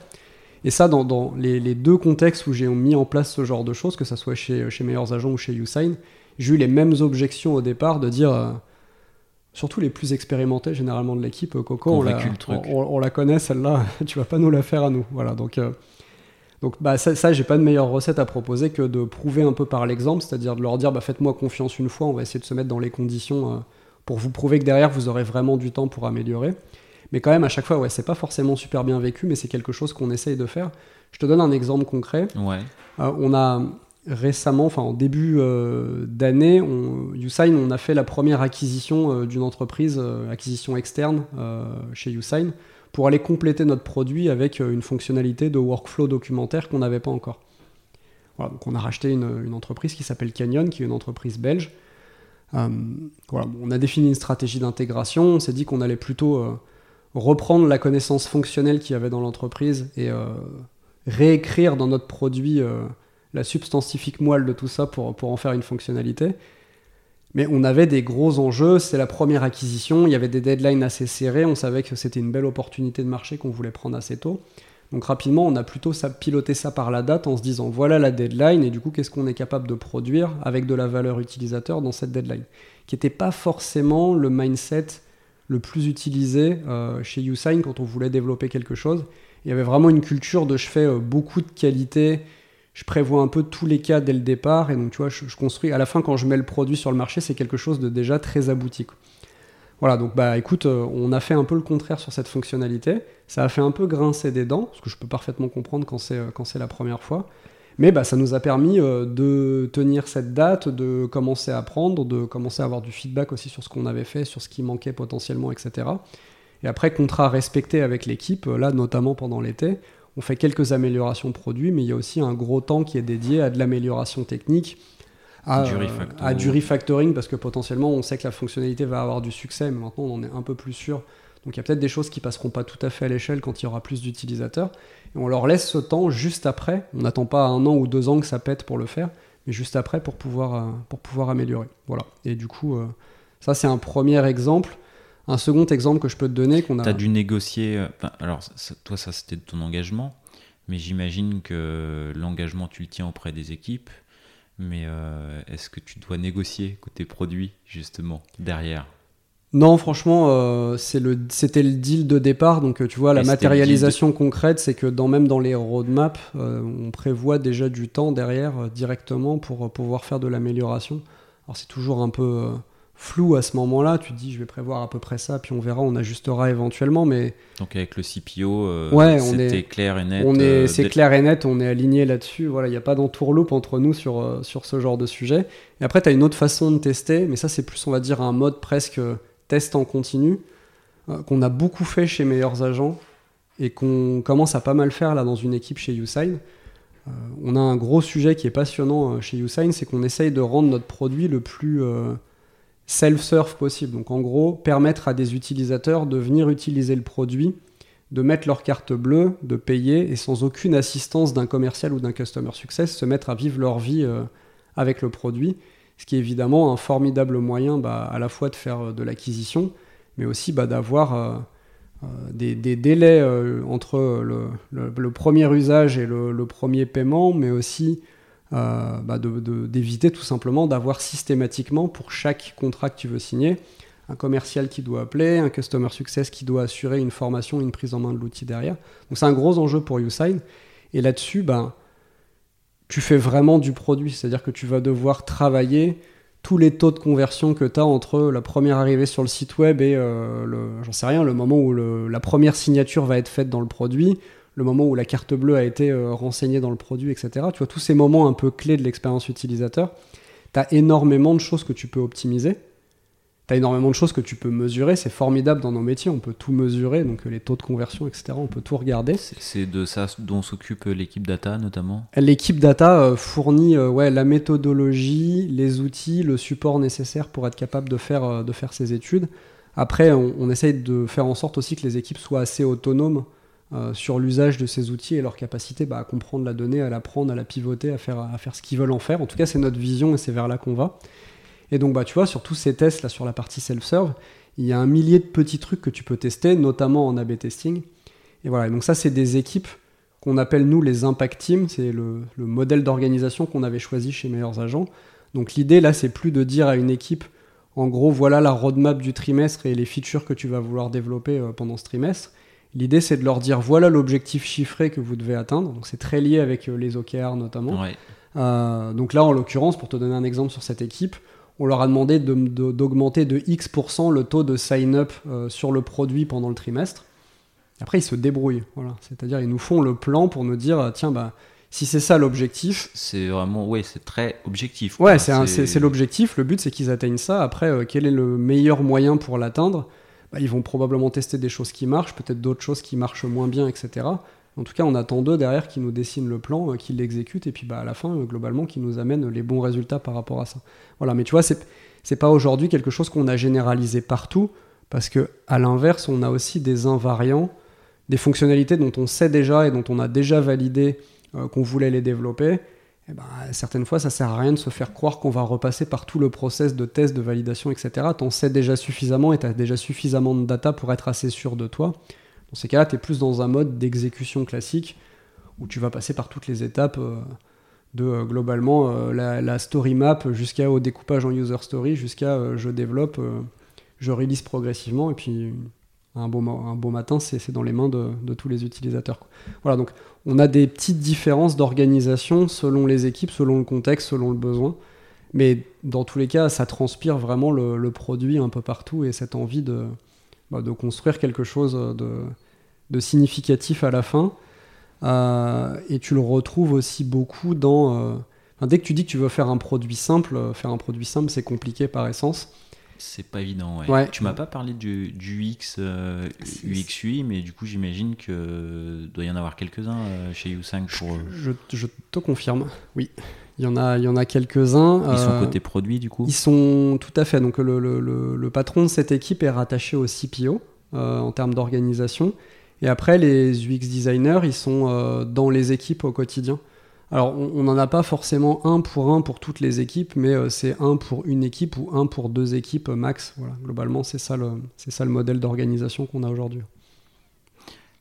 Et ça, dans, les, deux contextes où j'ai mis en place ce genre de choses, que ce soit chez, chez Meilleurs Agents ou chez Usain, j'ai eu les mêmes objections au départ de dire, surtout les plus expérimentés généralement de l'équipe, Coco, on la, on, la, connaît celle-là, tu vas pas nous la faire à nous. Voilà, donc donc bah, ça, ça j'ai pas de meilleure recette à proposer que de prouver un peu par l'exemple, c'est-à-dire de leur dire bah, faites-moi confiance une fois, on va essayer de se mettre dans les conditions euh, pour vous prouver que derrière vous aurez vraiment du temps pour améliorer. Mais quand même à chaque fois, ouais, c'est pas forcément super bien vécu, mais c'est quelque chose qu'on essaye de faire. Je te donne un exemple concret. Ouais. Euh, on a récemment, enfin en début euh, d'année, on, Usain, on a fait la première acquisition d'une entreprise, acquisition externe chez Usain pour aller compléter notre produit avec euh, une fonctionnalité de workflow documentaire qu'on n'avait pas encore. Donc on a racheté une, entreprise qui s'appelle Canyon, qui est une entreprise belge. Euh, on a défini une stratégie d'intégration, on s'est dit qu'on allait plutôt euh, reprendre la connaissance fonctionnelle qu'il y avait dans l'entreprise et réécrire dans notre produit la substantifique moelle de tout ça pour, pour en faire une fonctionnalité. Mais on avait des gros enjeux, c'est la première acquisition, il y avait des deadlines assez serrés, on savait que c'était une belle opportunité de marché qu'on voulait prendre assez tôt. Donc rapidement, on a plutôt piloté ça par la date en se disant voilà la deadline et du coup qu'est-ce qu'on est capable de produire avec de la valeur utilisateur dans cette deadline, qui n'était pas forcément le mindset le plus utilisé euh, chez Usign quand on voulait développer quelque chose. Il y avait vraiment une culture de je fais euh, beaucoup de qualité, je prévois un peu tous les cas dès le départ et donc tu vois je, construis à la fin quand je mets le produit sur le marché c'est quelque chose de déjà très abouti. Voilà, donc bah écoute, euh, on a fait un peu le contraire sur cette fonctionnalité. Ça a fait un peu grincer des dents, ce que je peux parfaitement comprendre quand c'est, euh, la première fois. Mais bah, ça nous a permis euh, de tenir cette date, de commencer à apprendre, de commencer à avoir du feedback aussi sur ce qu'on avait fait, sur ce qui manquait potentiellement, etc. Et après, contrat respecté avec l'équipe, là notamment pendant l'été, on fait quelques améliorations produits, mais il y a aussi un gros temps qui est dédié à de l'amélioration technique, à, du, refactoring parce que potentiellement on sait que la fonctionnalité va avoir du succès, mais maintenant on en est un peu plus sûr. Donc il y a peut-être des choses qui passeront pas tout à fait à l'échelle quand il y aura plus d'utilisateurs. Et on leur laisse ce temps juste après. On n'attend pas un an ou deux ans que ça pète pour le faire, mais juste après pour pouvoir, euh, pour pouvoir améliorer. Voilà. Et du coup, euh, ça c'est un premier exemple. Un second exemple que je peux te donner qu'on a. Tu as dû négocier. Euh, alors toi ça c'était de ton engagement, mais j'imagine que l'engagement tu le tiens auprès des équipes mais euh, est-ce que tu dois négocier côté produit, justement, derrière? Non, franchement, euh, c'était le deal de départ. Donc, tu vois, la matérialisation concrète, c'est que dans, même dans les roadmaps, on prévoit déjà du temps derrière directement pour pouvoir faire de l'amélioration. Alors, c'est toujours un peu flou à ce moment-là. Tu te dis, je vais prévoir à peu près ça, puis on verra, on ajustera éventuellement. Mais donc avec le CPO, euh, c'était clair et net. On est, euh, c'est clair et net, on est aligné là-dessus. Voilà, il n'y a pas d'entourloupe entre nous sur euh, sur ce genre de sujet. Et après, tu as une autre façon de tester, mais ça, c'est plus, on va dire, un mode presque test en continu qu'on a beaucoup fait chez Meilleurs Agents et qu'on commence à pas mal faire là dans une équipe chez Usign. on a un gros sujet qui est passionnant chez Usign, c'est qu'on essaye de rendre notre produit le plus self-serve possible. Donc en gros, permettre à des utilisateurs de venir utiliser le produit, de mettre leur carte bleue, de payer et sans aucune assistance d'un commercial ou d'un customer success, se mettre à vivre leur vie euh, avec le produit. Ce qui est évidemment un formidable moyen bah, à la fois de faire euh, de l'acquisition, mais aussi bah, d'avoir euh, des, délais entre le, premier usage et le, premier paiement, mais aussi euh, bah, d'éviter tout simplement d'avoir systématiquement pour chaque contrat que tu veux signer un commercial qui doit appeler, un customer success qui doit assurer une formation, une prise en main de l'outil derrière. Donc c'est un gros enjeu pour YouSign. Et là-dessus, ben, tu fais vraiment du produit, c'est-à-dire que tu vas devoir travailler tous les taux de conversion que tu as entre la première arrivée sur le site web et euh, j'en sais rien, le moment où la première signature va être faite dans le produit, le moment où la carte bleue a été euh, renseignée dans le produit, etc. Tu vois, tous ces moments un peu clés de l'expérience utilisateur, tu as énormément de choses que tu peux optimiser. Tu as énormément de choses que tu peux mesurer. C'est formidable dans nos métiers, on peut tout mesurer, donc euh, les taux de conversion, etc. On peut tout regarder. C'est de ça dont s'occupe euh, l'équipe data notamment? L'équipe data fournit ouais, la méthodologie, les outils, le support nécessaire pour être capable de faire, de faire ces études. Après, on, on essaye de faire en sorte aussi que les équipes soient assez autonomes euh, sur l'usage de ces outils et leur capacité bah, à comprendre la donnée, à la prendre, à la pivoter, à faire, à faire ce qu'ils veulent en faire. En tout cas, c'est notre vision et c'est vers là qu'on va. Et donc, bah, tu vois, sur tous ces tests là sur la partie self-serve, il y a un millier de petits trucs que tu peux tester, notamment en A/B testing. Et voilà. donc ça, c'est des équipes qu'on appelle nous les impact teams. C'est le, modèle d'organisation qu'on avait choisi chez Meilleurs Agents. Donc l'idée là, c'est plus de dire à une équipe, en gros, voilà la roadmap du trimestre et les features que tu vas vouloir développer euh, pendant ce trimestre. L'idée, c'est de leur dire voilà l'objectif chiffré que vous devez atteindre. Donc, c'est très lié avec euh, les OKR notamment. Euh, donc, là, en l'occurrence, pour te donner un exemple sur cette équipe, on leur a demandé d'augmenter de, X% le taux de sign-up euh, sur le produit pendant le trimestre. Après, ils se débrouillent. Voilà. C'est-à-dire, ils nous font le plan pour nous dire tiens, bah, si c'est ça l'objectif. C'est vraiment, oui, c'est très objectif. Ouais, c'est l'objectif. Le but, c'est qu'ils atteignent ça. Après, quel est le meilleur moyen pour l'atteindre? Bah, ils vont probablement tester des choses qui marchent, peut-être d'autres choses qui marchent moins bien, etc. En tout cas, on attend d'eux derrière qui nous dessinent le plan, euh, qui l'exécutent, et puis bah, à la fin, euh, globalement, qui nous amènent les bons résultats par rapport à ça. Voilà, mais tu vois, c'est, c'est pas aujourd'hui quelque chose qu'on a généralisé partout, parce que à l'inverse, on a aussi des invariants, des fonctionnalités dont on sait déjà et dont on a déjà validé euh, qu'on voulait les développer, eh ben, certaines fois, ça sert à rien de se faire croire qu'on va repasser par tout le process de test, de validation, etc. T'en sais déjà suffisamment et t'as déjà suffisamment de data pour être assez sûr de toi. Dans ces cas-là, tu es plus dans un mode d'exécution classique où tu vas passer par toutes les étapes euh, de euh, globalement euh, la, story map jusqu'au découpage en user story, jusqu'à je développe, je release progressivement et puis un beau, matin, c'est dans les mains de, tous les utilisateurs. Voilà, donc on a des petites différences d'organisation selon les équipes, selon le contexte, selon le besoin. Mais dans tous les cas, ça transpire vraiment le, produit un peu partout et cette envie de, bah, construire quelque chose de, significatif à la fin. Euh, et tu le retrouves aussi beaucoup dans... Euh, dès que tu dis que tu veux faire un produit simple, faire un produit simple, c'est compliqué par essence. C'est pas évident, ouais. Tu m'as pas parlé du, du UX, euh, UX mais du coup, j'imagine que doit y en avoir quelques-uns euh, chez U5 pour. Je, je, te confirme, oui. Il y en a, il y en a quelques-uns. Ils sont euh, côté produit, du coup Ils sont tout à fait. Donc, le, le, le, patron de cette équipe est rattaché au CPO en termes d'organisation. Et après, les UX designers, ils sont dans les équipes au quotidien. Alors, on n'en a pas forcément un pour un pour toutes les équipes, mais euh, c'est un pour une équipe ou un pour deux équipes max. Voilà, globalement, c'est ça le, c'est ça le modèle d'organisation qu'on a aujourd'hui.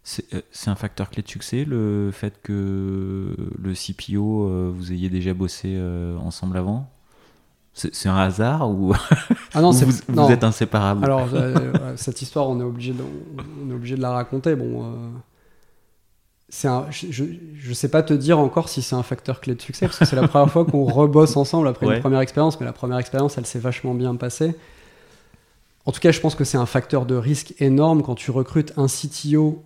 C'est, euh, un facteur clé de succès, le fait que le CPO, euh, vous ayez déjà bossé ensemble avant? C'est, un hasard ou, ah non, vous, êtes inséparables Alors, cette histoire, on est obligé de, on est obligé de la raconter. Bon je, ne sais pas te dire encore si c'est un facteur clé de succès parce que c'est la première fois qu'on rebosse ensemble après une première expérience, mais la première expérience, elle s'est vachement bien passée. En tout cas, je pense que c'est un facteur de risque énorme quand tu recrutes un CTO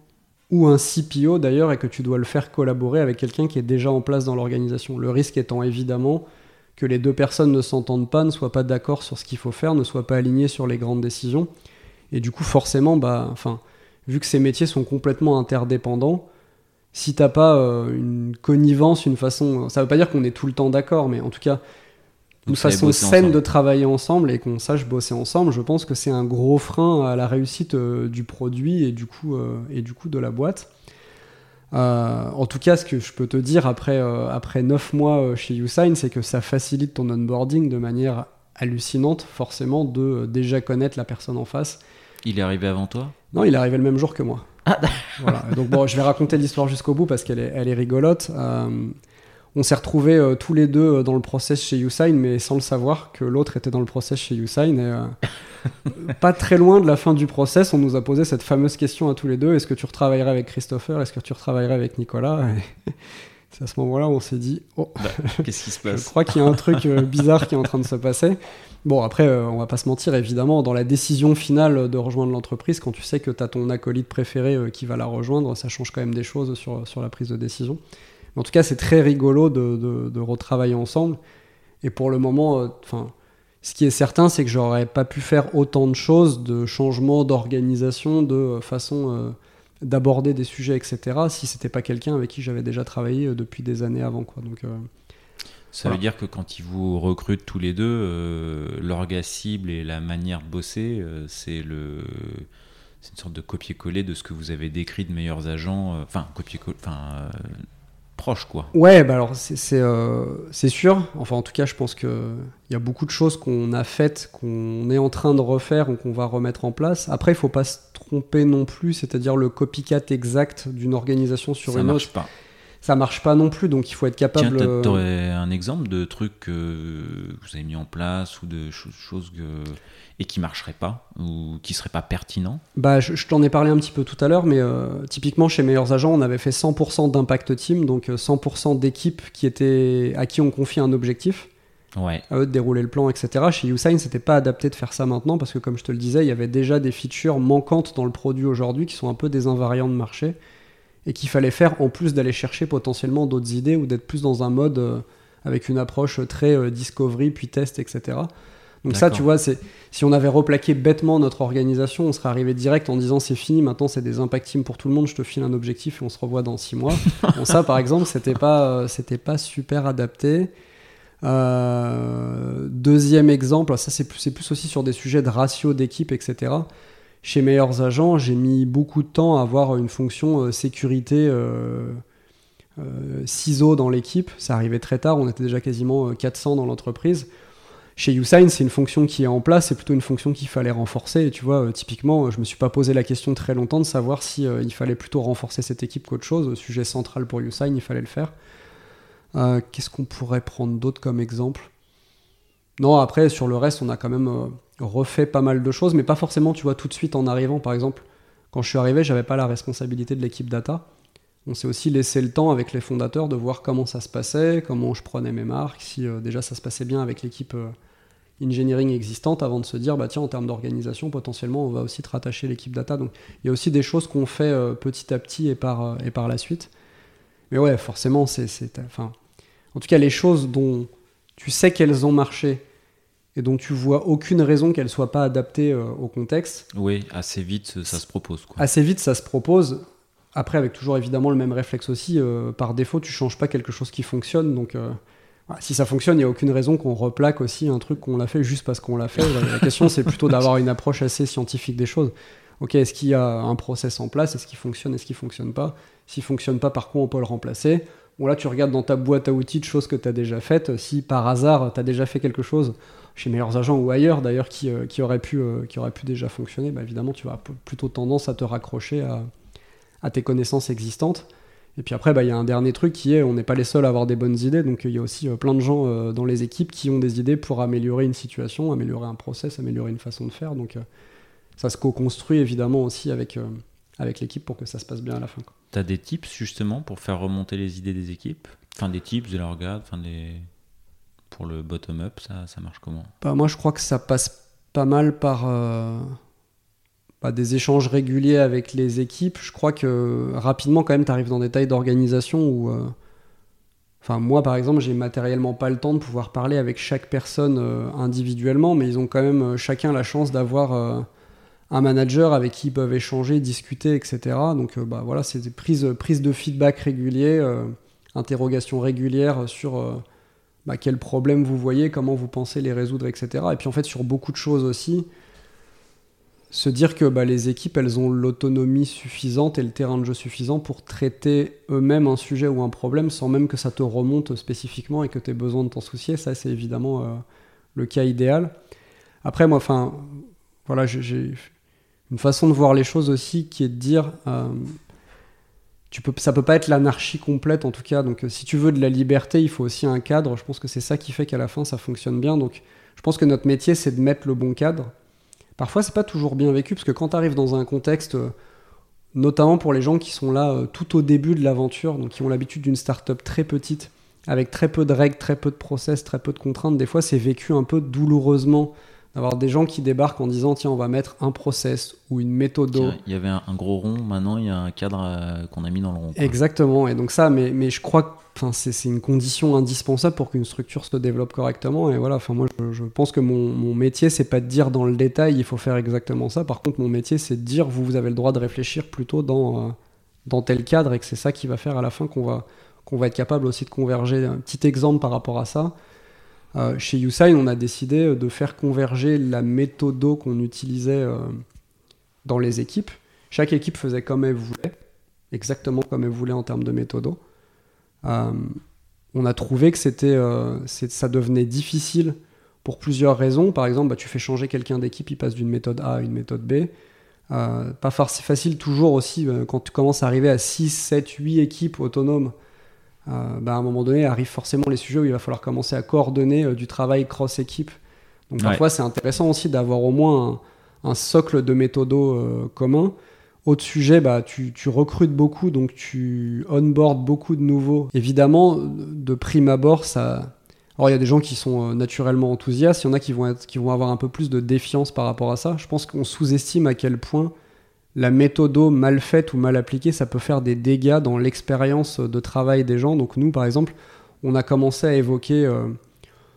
ou un CPO d'ailleurs et que tu dois le faire collaborer avec quelqu'un qui est déjà en place dans l'organisation. Le risque étant évidemment que les deux personnes ne s'entendent pas, ne soient pas d'accord sur ce qu'il faut faire, ne soient pas alignées sur les grandes décisions. Et du coup, forcément, bah, enfin, vu que ces métiers sont complètement interdépendants, si t'as pas euh, une connivence, une façon, ça veut pas dire qu'on est tout le temps d'accord, mais en tout cas une façon saine de travailler ensemble et qu'on sache bosser ensemble, je pense que c'est un gros frein à la réussite euh, du produit et du coup euh, et du coup de la boîte. en tout cas, ce que je peux te dire après après 9 mois chez YouSign, c'est que ça facilite ton onboarding de manière hallucinante, forcément, de déjà connaître la personne en face. Il est arrivé avant toi? Non, il est arrivé le même jour que moi. Ah. voilà. Donc bon, je vais raconter l'histoire jusqu'au bout parce qu'elle est, elle est rigolote. Euh, on s'est retrouvés euh, tous les deux euh, dans le process chez Usain, mais sans le savoir que l'autre était dans le process chez Usain. Et pas très loin de la fin du process, on nous a posé cette fameuse question à tous les deux est-ce que tu retravaillerais avec Christopher? Est-ce que tu retravaillerais avec Nicolas? C'est à ce moment-là où on s'est dit oh, bah, qu'est-ce qui se passe Je crois qu'il y a un truc bizarre qui est en train de se passer. Bon, après, euh, on va pas se mentir, évidemment, dans la décision finale de rejoindre l'entreprise, quand tu sais que tu as ton acolyte préféré euh, qui va la rejoindre, ça change quand même des choses sur, sur la prise de décision. Mais en tout cas, c'est très rigolo de, de, retravailler ensemble. Et pour le moment, euh, ce qui est certain, c'est que j'aurais pas pu faire autant de choses, de changements d'organisation, de façon d'aborder des sujets, etc., si c'était pas quelqu'un avec qui j'avais déjà travaillé depuis des années avant. Quoi. Donc, ça veut dire que quand ils vous recrutent tous les deux, euh, l'orga cible et la manière de bosser, euh, c'est le c'est une sorte de copier-coller de ce que vous avez décrit de meilleurs agents, euh, enfin copier-coller, enfin proche quoi. Ouais, bah alors c'est c'est sûr. Enfin en tout cas, je pense que il y a beaucoup de choses qu'on a faites, qu'on est en train de refaire ou qu'on va remettre en place. Après, il faut pas se tromper non plus, c'est-à-dire le copycat exact d'une organisation sur Ça une marche autre. Pas ça marche pas non plus, donc il faut être capable. Tiens, t'aurais un exemple de truc que vous avez mis en place ou de choses que et qui marcheraient pas ou qui seraient pas pertinents Bah, je, t'en ai parlé un petit peu tout à l'heure, mais euh, typiquement chez Meilleurs Agents, on avait fait 100% d'impact team, donc 100% euh, d'équipes qui étaient à qui on confie un objectif. Ouais. À eux de dérouler le plan, etc. Chez Usain, c'était pas adapté de faire ça maintenant parce que, comme je te le disais, il y avait déjà des features manquantes dans le produit aujourd'hui qui sont un peu des invariants de marché et qu'il fallait faire en plus d'aller chercher potentiellement d'autres idées ou d'être plus dans un mode euh, avec une approche très euh, discovery puis test, etc. Donc ça, tu vois, c'est si on avait replaqué bêtement notre organisation, on serait arrivé direct en disant c'est fini, maintenant c'est des impact teams pour tout le monde, je te file un objectif et on se revoit dans six mois. bon, ça, par exemple, c'était pas, euh, c'était pas super adapté. deuxième exemple, ça c'est plus, plus aussi sur des sujets de ratio d'équipe, etc chez Meilleurs Agents, j'ai mis beaucoup de temps à avoir une fonction euh, sécurité euh, ciseaux dans l'équipe. Ça arrivait très tard, on était déjà quasiment 400 dans l'entreprise. Chez Usain, c'est une fonction qui est en place, c'est plutôt une fonction qu'il fallait renforcer. Et tu vois, typiquement, je me suis pas posé la question très longtemps de savoir si fallait plutôt renforcer cette équipe qu'autre chose. Sujet central pour Usain, il fallait le faire. Qu'est-ce qu'on pourrait prendre d'autre comme exemple? Non, après, sur le reste, on a quand même refait pas mal de choses, mais pas forcément, tu vois, tout de suite en arrivant. Par exemple, quand je suis arrivé, j'avais pas la responsabilité de l'équipe data. On s'est aussi laissé le temps avec les fondateurs de voir comment ça se passait, comment je prenais mes marques, si euh, déjà ça se passait bien avec l'équipe euh, engineering existante avant de se dire, bah tiens, en termes d'organisation, potentiellement, on va aussi te rattacher l'équipe data. Donc il y a aussi des choses qu'on fait euh, petit à petit et par, et par la suite. Mais ouais, forcément, c'est. En tout cas, les choses dont tu sais qu'elles ont marché et dont tu vois aucune raison qu'elle soit pas adaptée euh, au contexte. Oui, assez vite ça se propose. Quoi. Assez vite ça se propose. Après, avec toujours évidemment le même réflexe aussi, euh, par défaut, tu changes pas quelque chose qui fonctionne. Donc, euh, si ça fonctionne, il n'y a aucune raison qu'on replaque aussi un truc qu'on l'a fait juste parce qu'on l'a fait. La, question, c'est plutôt d'avoir une approche assez scientifique des choses. Ok, est-ce qu'il y a un process en place? Est-ce qu'il fonctionne? Est-ce qu'il fonctionne pas? S'il fonctionne pas, par quoi on peut le remplacer? Bon, là, tu regardes dans ta boîte à outils de choses que tu as déjà faites. Si par hasard, tu as déjà fait quelque chose chez Meilleurs Agents ou ailleurs d'ailleurs qui, euh, qui, aurait pu, euh, qui aurait pu déjà fonctionner, bah, évidemment tu vas plutôt tendance à te raccrocher à, à tes connaissances existantes. Et puis après, bah, il y a un dernier truc qui est, on n'est pas les seuls à avoir des bonnes idées, donc il y a aussi euh, plein de gens dans les équipes qui ont des idées pour améliorer une situation, améliorer un process, améliorer une façon de faire. Donc ça se co-construit évidemment aussi avec, avec l'équipe pour que ça se passe bien à la fin. Tu as des tips justement pour faire remonter les idées des équipes? Enfin des tips, de leur regard, enfin des pour le bottom-up, ça, ça, marche comment? Bah, Moi, je crois que ça passe pas mal par euh, bah, des échanges réguliers avec les équipes. Je crois que rapidement, quand même, tu arrives dans des tailles d'organisation où. Euh, enfin, moi, par exemple, j'ai matériellement pas le temps de pouvoir parler avec chaque personne euh, individuellement, mais ils ont quand même chacun la chance d'avoir un manager avec qui ils peuvent échanger, discuter, etc. Donc, bah, voilà, c'est des prises, prises de feedback réguliers, interrogations régulières sur bah, quels problèmes vous voyez, comment vous pensez les résoudre, etc. Et puis en fait, sur beaucoup de choses aussi, se dire que bah, les équipes, elles ont l'autonomie suffisante et le terrain de jeu suffisant pour traiter eux-mêmes un sujet ou un problème sans même que ça te remonte spécifiquement et que tu aies besoin de t'en soucier. Ça, c'est évidemment euh, le cas idéal. Après, moi, enfin, voilà, j'ai une façon de voir les choses aussi qui est de dire. Euh, tu peux, ça peut pas être l'anarchie complète en tout cas. Donc euh, si tu veux de la liberté, il faut aussi un cadre. Je pense que c'est ça qui fait qu'à la fin ça fonctionne bien. Donc je pense que notre métier c'est de mettre le bon cadre. Parfois c'est pas toujours bien vécu parce que quand tu arrives dans un contexte, euh, notamment pour les gens qui sont là euh, tout au début de l'aventure, donc qui ont l'habitude d'une start-up très petite, avec très peu de règles, très peu de process, très peu de contraintes, des fois c'est vécu un peu douloureusement d'avoir des gens qui débarquent en disant tiens on va mettre un process ou une méthode. Il y avait un, gros rond, maintenant il y a un cadre euh, qu'on a mis dans le rond. Exactement, et donc ça, mais, mais je crois que c'est une condition indispensable pour qu'une structure se développe correctement. Et voilà, enfin moi je, pense que mon, mon métier c'est pas de dire dans le détail il faut faire exactement ça. Par contre mon métier c'est de dire vous, vous avez le droit de réfléchir plutôt dans, euh, dans tel cadre et que c'est ça qui va faire à la fin qu'on va, qu'on va être capable aussi de converger. Un petit exemple par rapport à ça. Euh, chez Usain, on a décidé euh, de faire converger la méthode qu'on utilisait euh, dans les équipes. Chaque équipe faisait comme elle voulait, exactement comme elle voulait en termes de méthode. on a trouvé que c'était, ça devenait difficile pour plusieurs raisons. Par exemple, bah, tu fais changer quelqu'un d'équipe, il passe d'une méthode A à une méthode B. pas facile toujours aussi quand tu commences à arriver à 6, 7, 8 équipes autonomes euh, bah, à un moment donné arrivent forcément les sujets où il va falloir commencer à coordonner euh, du travail cross-équipe. Donc parfois c'est intéressant aussi d'avoir au moins un, socle de méthodo euh, commun. Autre sujet, bah, tu, tu, recrutes beaucoup, donc tu onboard beaucoup de nouveaux. Évidemment, de prime abord, ça... Alors il y a des gens qui sont naturellement enthousiastes, il y en a qui vont, être, qui vont avoir un peu plus de défiance par rapport à ça. Je pense qu'on sous-estime à quel point la méthode mal faite ou mal appliquée, ça peut faire des dégâts dans l'expérience de travail des gens. Donc nous, par exemple, on a commencé à évoquer euh,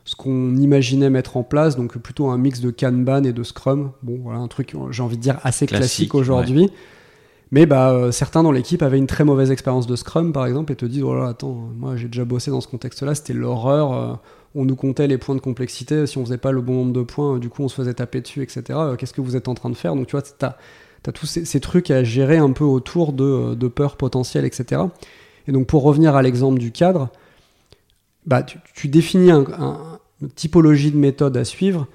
ce qu'on imaginait mettre en place, donc plutôt un mix de Kanban et de Scrum. Bon, voilà, un truc, j'ai envie de dire, assez classique, aujourd'hui. Mais bah, euh, certains dans l'équipe avaient une très mauvaise expérience de Scrum, par exemple, et te disent, voilà, oh attends, moi j'ai déjà bossé dans ce contexte-là, c'était l'horreur. Euh, on nous comptait les points de complexité, si on faisait pas le bon nombre de points, du coup on se faisait taper dessus, etc. Qu'est-ce que vous êtes en train de faire? Donc tu vois, tu as, as tous ces, trucs à gérer un peu autour de, de peur potentielle, etc. Et donc pour revenir à l'exemple du cadre, bah, tu, définis un, une typologie de méthode à suivre.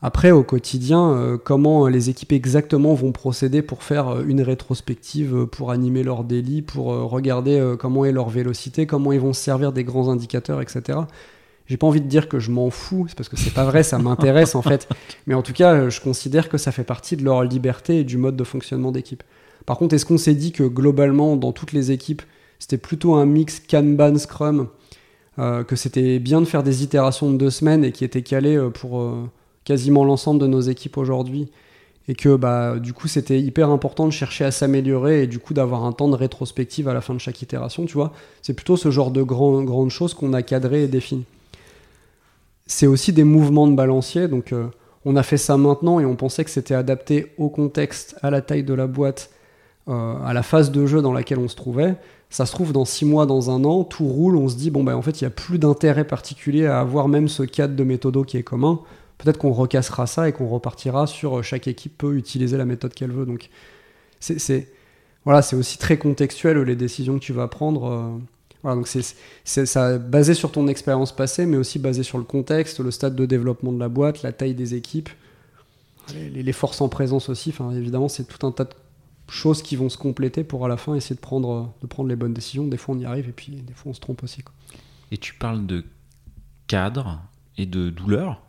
Après, au quotidien, euh, comment les équipes exactement vont procéder pour faire euh, une rétrospective, euh, pour animer leur délit, pour regarder comment est leur vélocité, comment ils vont se servir des grands indicateurs, etc. J'ai pas envie de dire que je m'en fous, c'est parce que c'est pas vrai, ça m'intéresse en fait. Mais en tout cas, je considère que ça fait partie de leur liberté et du mode de fonctionnement d'équipe. Par contre, est-ce qu'on s'est dit que globalement, dans toutes les équipes, c'était plutôt un mix Kanban, Scrum, que c'était bien de faire des itérations de deux semaines et qui étaient calées pour quasiment l'ensemble de nos équipes aujourd'hui? Et que bah, du coup, c'était hyper important de chercher à s'améliorer et du coup d'avoir un temps de rétrospective à la fin de chaque itération, tu vois? C'est plutôt ce genre de grand, grandes choses qu'on a cadré et défini. C'est aussi des mouvements de balancier, donc euh, on a fait ça maintenant et on pensait que c'était adapté au contexte, à la taille de la boîte, euh, à la phase de jeu dans laquelle on se trouvait. Ça se trouve dans six mois, dans un an, tout roule, on se dit, bon, bah, en fait, il n'y a plus d'intérêt particulier à avoir même ce cadre de méthodo qui est commun peut-être qu'on recassera ça et qu'on repartira sur euh, chaque équipe peut utiliser la méthode qu'elle veut. Donc c'est voilà, c'est aussi très contextuel les décisions que tu vas prendre. Voilà, donc c'est ça basé sur ton expérience passée, mais aussi basé sur le contexte, le stade de développement de la boîte, la taille des équipes, les, forces en présence aussi. Enfin, évidemment, c'est tout un tas de choses qui vont se compléter pour à la fin essayer de prendre, de prendre les bonnes décisions. Des fois, on y arrive et puis des fois, on se trompe aussi. Quoi. Et tu parles de cadre et de douleur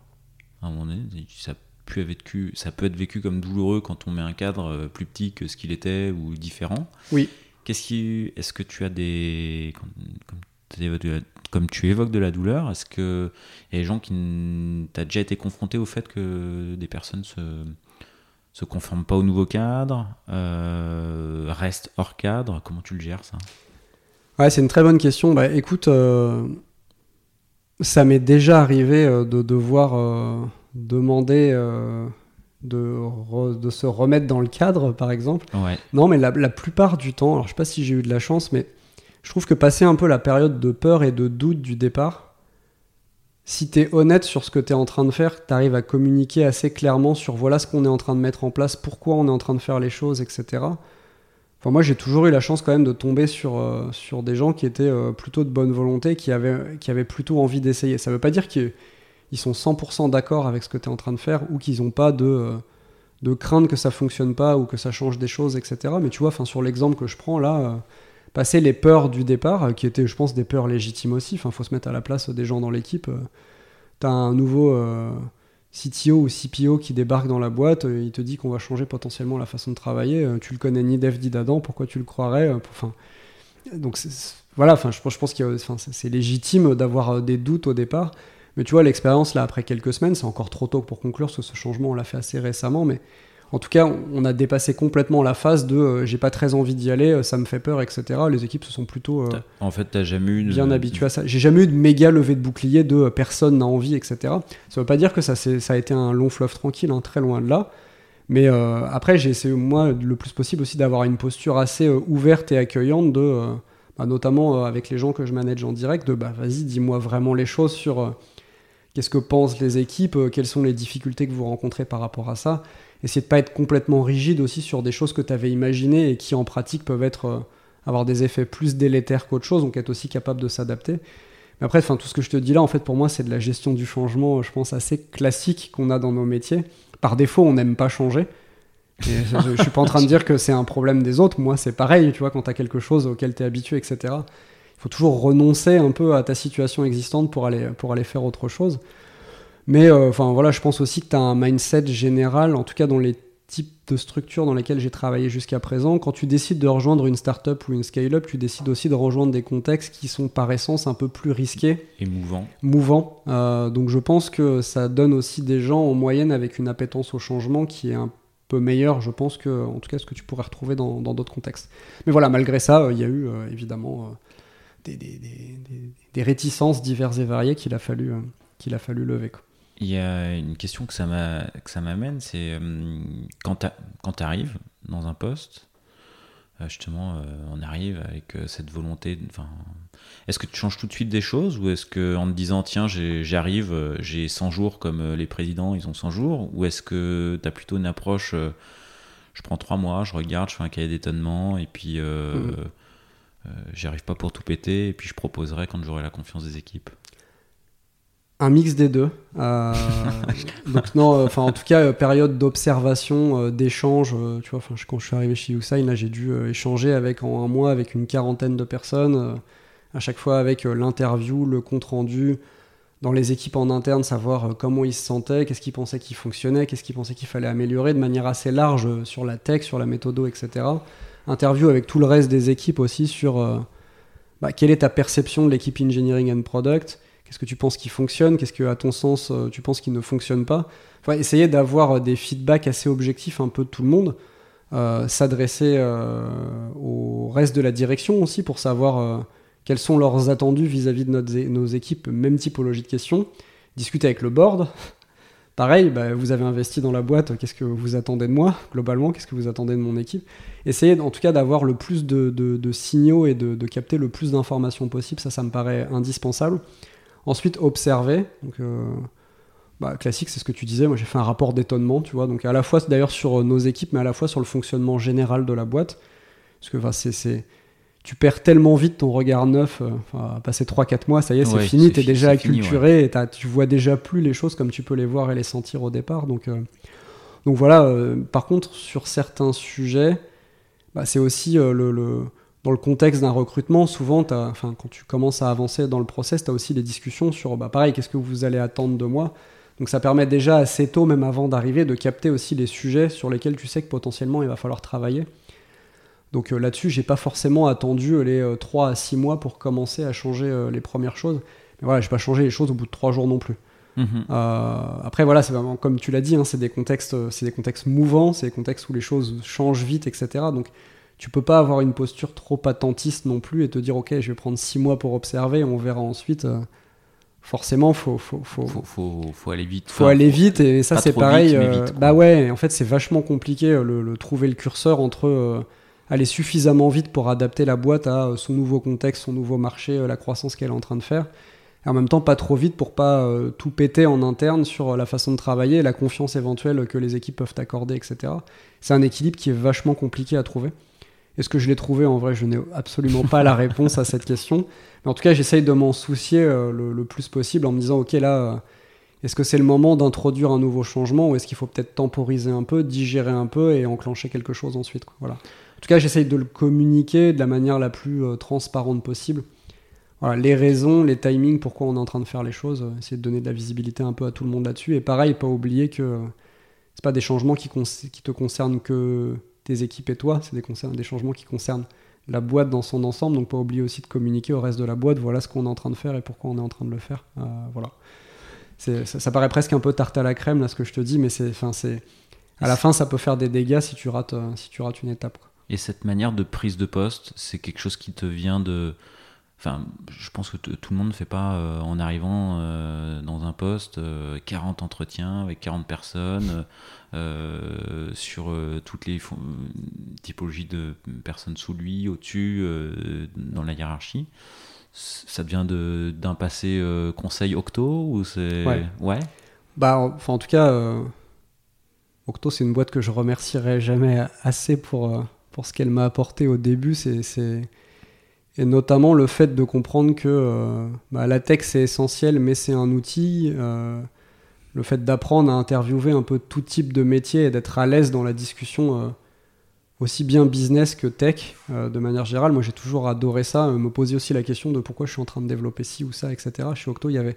à un moment donné. Ça peut, vécu, ça peut être vécu comme douloureux quand on met un cadre euh, plus petit que ce qu'il était ou différent. Oui. Qu'est-ce qui, est-ce que tu as des, comme, tu évoques de la douleur, est-ce que y a des gens qui t'as déjà été confronté au fait que des personnes se se conforment pas au nouveau cadre, euh, restent hors cadre? Comment tu le gères ça? Ouais, c'est une très bonne question. Bah, écoute, euh, ça m'est déjà arrivé euh, de devoir demander de, de, se remettre dans le cadre, par exemple. Non, mais la, plupart du temps, alors je sais pas si j'ai eu de la chance, mais je trouve que passer un peu la période de peur et de doute du départ, si tu es honnête sur ce que tu es en train de faire, tu arrives à communiquer assez clairement sur voilà ce qu'on est en train de mettre en place, pourquoi on est en train de faire les choses, etc moi, j'ai toujours eu la chance quand même de tomber sur, euh, sur des gens qui étaient euh, plutôt de bonne volonté, qui avaient, qui avaient plutôt envie d'essayer. Ça ne veut pas dire qu'ils sont 100% d'accord avec ce que tu es en train de faire ou qu'ils n'ont pas de, euh, de crainte que ça fonctionne pas ou que ça change des choses, etc. Mais tu vois, sur l'exemple que je prends là, passer les peurs du départ, qui étaient, je pense, des peurs légitimes aussi, il faut se mettre à la place des gens dans l'équipe. tu as un nouveau CTO ou CPO qui débarque dans la boîte, euh, il te dit qu'on va changer potentiellement la façon de travailler. Euh, tu le connais ni Dev ni d'Adam, pourquoi tu le croirais euh, Donc voilà, enfin, je, pense que c'est légitime d'avoir des doutes au départ. Mais tu vois, l'expérience là, après quelques semaines, c'est encore trop tôt pour conclure, parce que ce changement, on l'a fait assez récemment. Mais en tout cas, on a dépassé complètement la phase de euh, j'ai pas très envie d'y aller, euh, ça me fait peur, etc. Les équipes se sont plutôt euh, en fait, t'as jamais eu bien habituées à ça. J'ai jamais eu de méga levée de bouclier de personne n'a envie, etc. Ça veut pas dire que ça, ça a été un long fleuve tranquille, hein, très loin de là. Mais après, j'ai essayé, moi, le plus possible aussi d'avoir une posture assez ouverte et accueillante, de, bah, notamment avec les gens que je manage en direct, de bah, vas-y, dis-moi vraiment les choses sur qu'est-ce que pensent les équipes, quelles sont les difficultés que vous rencontrez par rapport à ça essayer de pas être complètement rigide aussi sur des choses que tu avais imaginées et qui en pratique peuvent être euh, avoir des effets plus délétères qu'autre chose, donc être aussi capable de s'adapter. Mais après, tout ce que je te dis là, en fait, pour moi, c'est de la gestion du changement, je pense, assez classique qu'on a dans nos métiers. Par défaut, on n'aime pas changer. je, je, suis pas en train de dire que c'est un problème des autres. Moi, c'est pareil, tu vois, quand tu as quelque chose auquel tu es habitué, etc. Il faut toujours renoncer un peu à ta situation existante pour aller, pour aller faire autre chose. Mais euh, enfin voilà, je pense aussi que tu as un mindset général, en tout cas dans les types de structures dans lesquelles j'ai travaillé jusqu'à présent. Quand tu décides de rejoindre une startup ou une scale-up, tu décides aussi de rejoindre des contextes qui sont par essence un peu plus risqués. Et mouvants. Mouvants. Euh, donc je pense que ça donne aussi des gens en moyenne avec une appétence au changement qui est un peu meilleure, je pense, que en tout cas ce que tu pourrais retrouver dans d'autres contextes. Mais voilà, malgré ça, euh, il y a eu évidemment des, des, des, réticences diverses et variées qu'il a fallu, qu'il a fallu lever. Quoi. Il y a une question que ça m'amène, c'est euh, quand tu arrives dans un poste, euh, justement, euh, on arrive avec cette volonté. Est-ce que tu changes tout de suite des choses ou est-ce qu'en te disant, tiens, j'arrive, j'ai 100 jours comme les présidents, ils ont 100 jours Ou est-ce que tu as plutôt une approche, je prends 3 mois, je regarde, je fais un cahier d'étonnement et puis. Mmh. J'y arrive pas pour tout péter, et puis je proposerai quand j'aurai la confiance des équipes. Un mix des deux. Euh, donc non, enfin en tout cas période d'observation, d'échange. tu vois, quand je suis arrivé chez Usain, là j'ai dû échanger avec en un mois avec une quarantaine de personnes, à chaque fois avec l'interview, le compte rendu, dans les équipes en interne, savoir euh, comment ils se sentaient, qu'est-ce qu'ils pensaient qui fonctionnait, qu'est-ce qu'ils pensaient qu'il fallait améliorer de manière assez large euh, sur la tech, sur la méthodo, etc. Interview avec tout le reste des équipes aussi sur euh, bah, quelle est ta perception de l'équipe engineering and product, qu'est-ce que tu penses qui fonctionne, qu'est-ce que à ton sens tu penses qui ne fonctionne pas? Essayer d'avoir des feedbacks assez objectifs un peu de tout le monde, s'adresser au reste de la direction aussi pour savoir quels sont leurs attendus vis-à-vis de nos équipes, même typologie de questions, discuter avec le board. Pareil, bah, vous avez investi dans la boîte, qu'est-ce que vous attendez de moi globalement, qu'est-ce que vous attendez de mon équipe? Essayez en tout cas d'avoir le plus de, signaux et de, capter le plus d'informations possible, ça ça me paraît indispensable. Ensuite, observer. Donc, euh, bah, classique, c'est ce que tu disais. Moi, j'ai fait un rapport d'étonnement, tu vois. Donc, à la fois d'ailleurs sur nos équipes, mais à la fois sur le fonctionnement général de la boîte. Parce que c'est tu perds tellement vite ton regard neuf, euh, enfin, passer 3-4 mois, ça y est, c'est fini, tu es déjà acculturé et tu vois déjà plus les choses comme tu peux les voir et les sentir au départ. Donc, euh, donc voilà, euh, par contre, sur certains sujets, bah, c'est aussi le, dans le contexte d'un recrutement, souvent, enfin, quand tu commences à avancer dans le process, tu as aussi des discussions sur, bah, pareil, qu'est-ce que vous allez attendre de moi? Donc ça permet déjà assez tôt, même avant d'arriver, de capter aussi les sujets sur lesquels tu sais que potentiellement il va falloir travailler. Donc euh, là-dessus, j'ai pas forcément attendu euh, les 3 euh, à 6 mois pour commencer à changer les premières choses. Mais voilà, j'ai pas changé les choses au bout de 3 jours non plus. Mhm. après voilà, c'est vraiment comme tu l'as dit, hein, c'est des contextes, c'est des contextes mouvants, c'est des contextes où les choses changent vite, etc. Donc tu peux pas avoir une posture trop attentiste non plus et te dire ok, je vais prendre 6 mois pour observer, on verra ensuite. forcément, faut faut, faut, faut, faut, aller vite. Faut aller vite et ça c'est pareil. bah ouais, en fait c'est vachement compliqué le, le, trouver le curseur entre aller suffisamment vite pour adapter la boîte à euh, son nouveau contexte, son nouveau marché, euh, la croissance qu'elle est en train de faire. Et en même temps, pas trop vite pour pas euh, tout péter en interne sur la façon de travailler, la confiance éventuelle que les équipes peuvent accorder, etc. C'est un équilibre qui est vachement compliqué à trouver. Est-ce que je l'ai trouvé? En vrai, je n'ai absolument pas la réponse à cette question. Mais en tout cas, j'essaye de m'en soucier le, plus possible en me disant, ok, là, est-ce que c'est le moment d'introduire un nouveau changement ou est-ce qu'il faut peut-être temporiser un peu, digérer un peu et enclencher quelque chose ensuite Voilà. En tout cas, j'essaye de le communiquer de la manière la plus euh, transparente possible. Voilà, les raisons, les timings, pourquoi on est en train de faire les choses, euh, essayer de donner de la visibilité un peu à tout le monde là-dessus. Et pareil, pas oublier que euh, c'est pas des changements qui, qui, te concernent que tes équipes et toi, c'est des, des changements qui concernent la boîte dans son ensemble. Donc pas oublier aussi de communiquer au reste de la boîte, voilà ce qu'on est en train de faire et pourquoi on est en train de le faire. voilà. Ça, ça, paraît presque un peu tarte à la crème là ce que je te dis, mais c'est, à la fin ça peut faire des dégâts si tu rates, si tu rates une étape. Et cette manière de prise de poste, c'est quelque chose qui te vient de. Enfin, je pense que tout le monde ne fait pas euh, en arrivant euh, dans un poste 40 euh, entretiens avec 40 personnes sur toutes les typologies de personnes sous lui, au-dessus, dans la hiérarchie. Ça vient d'un passé conseil Octo ou c'est ouais. ouais? Bah, enfin, en tout cas, Octo, c'est une boîte que je remercierai jamais assez pour pour ce qu'elle m'a apporté au début, c'est et notamment le fait de comprendre que euh, bah, la tech c'est essentiel, mais c'est un outil. Euh, le fait d'apprendre à interviewer un peu tout type de métier et d'être à l'aise dans la discussion, euh, aussi bien business que tech, de manière générale. Moi j'ai toujours adoré ça, me poser aussi la question de pourquoi je suis en train de développer ci ou ça, etc. Chez Octo, il y avait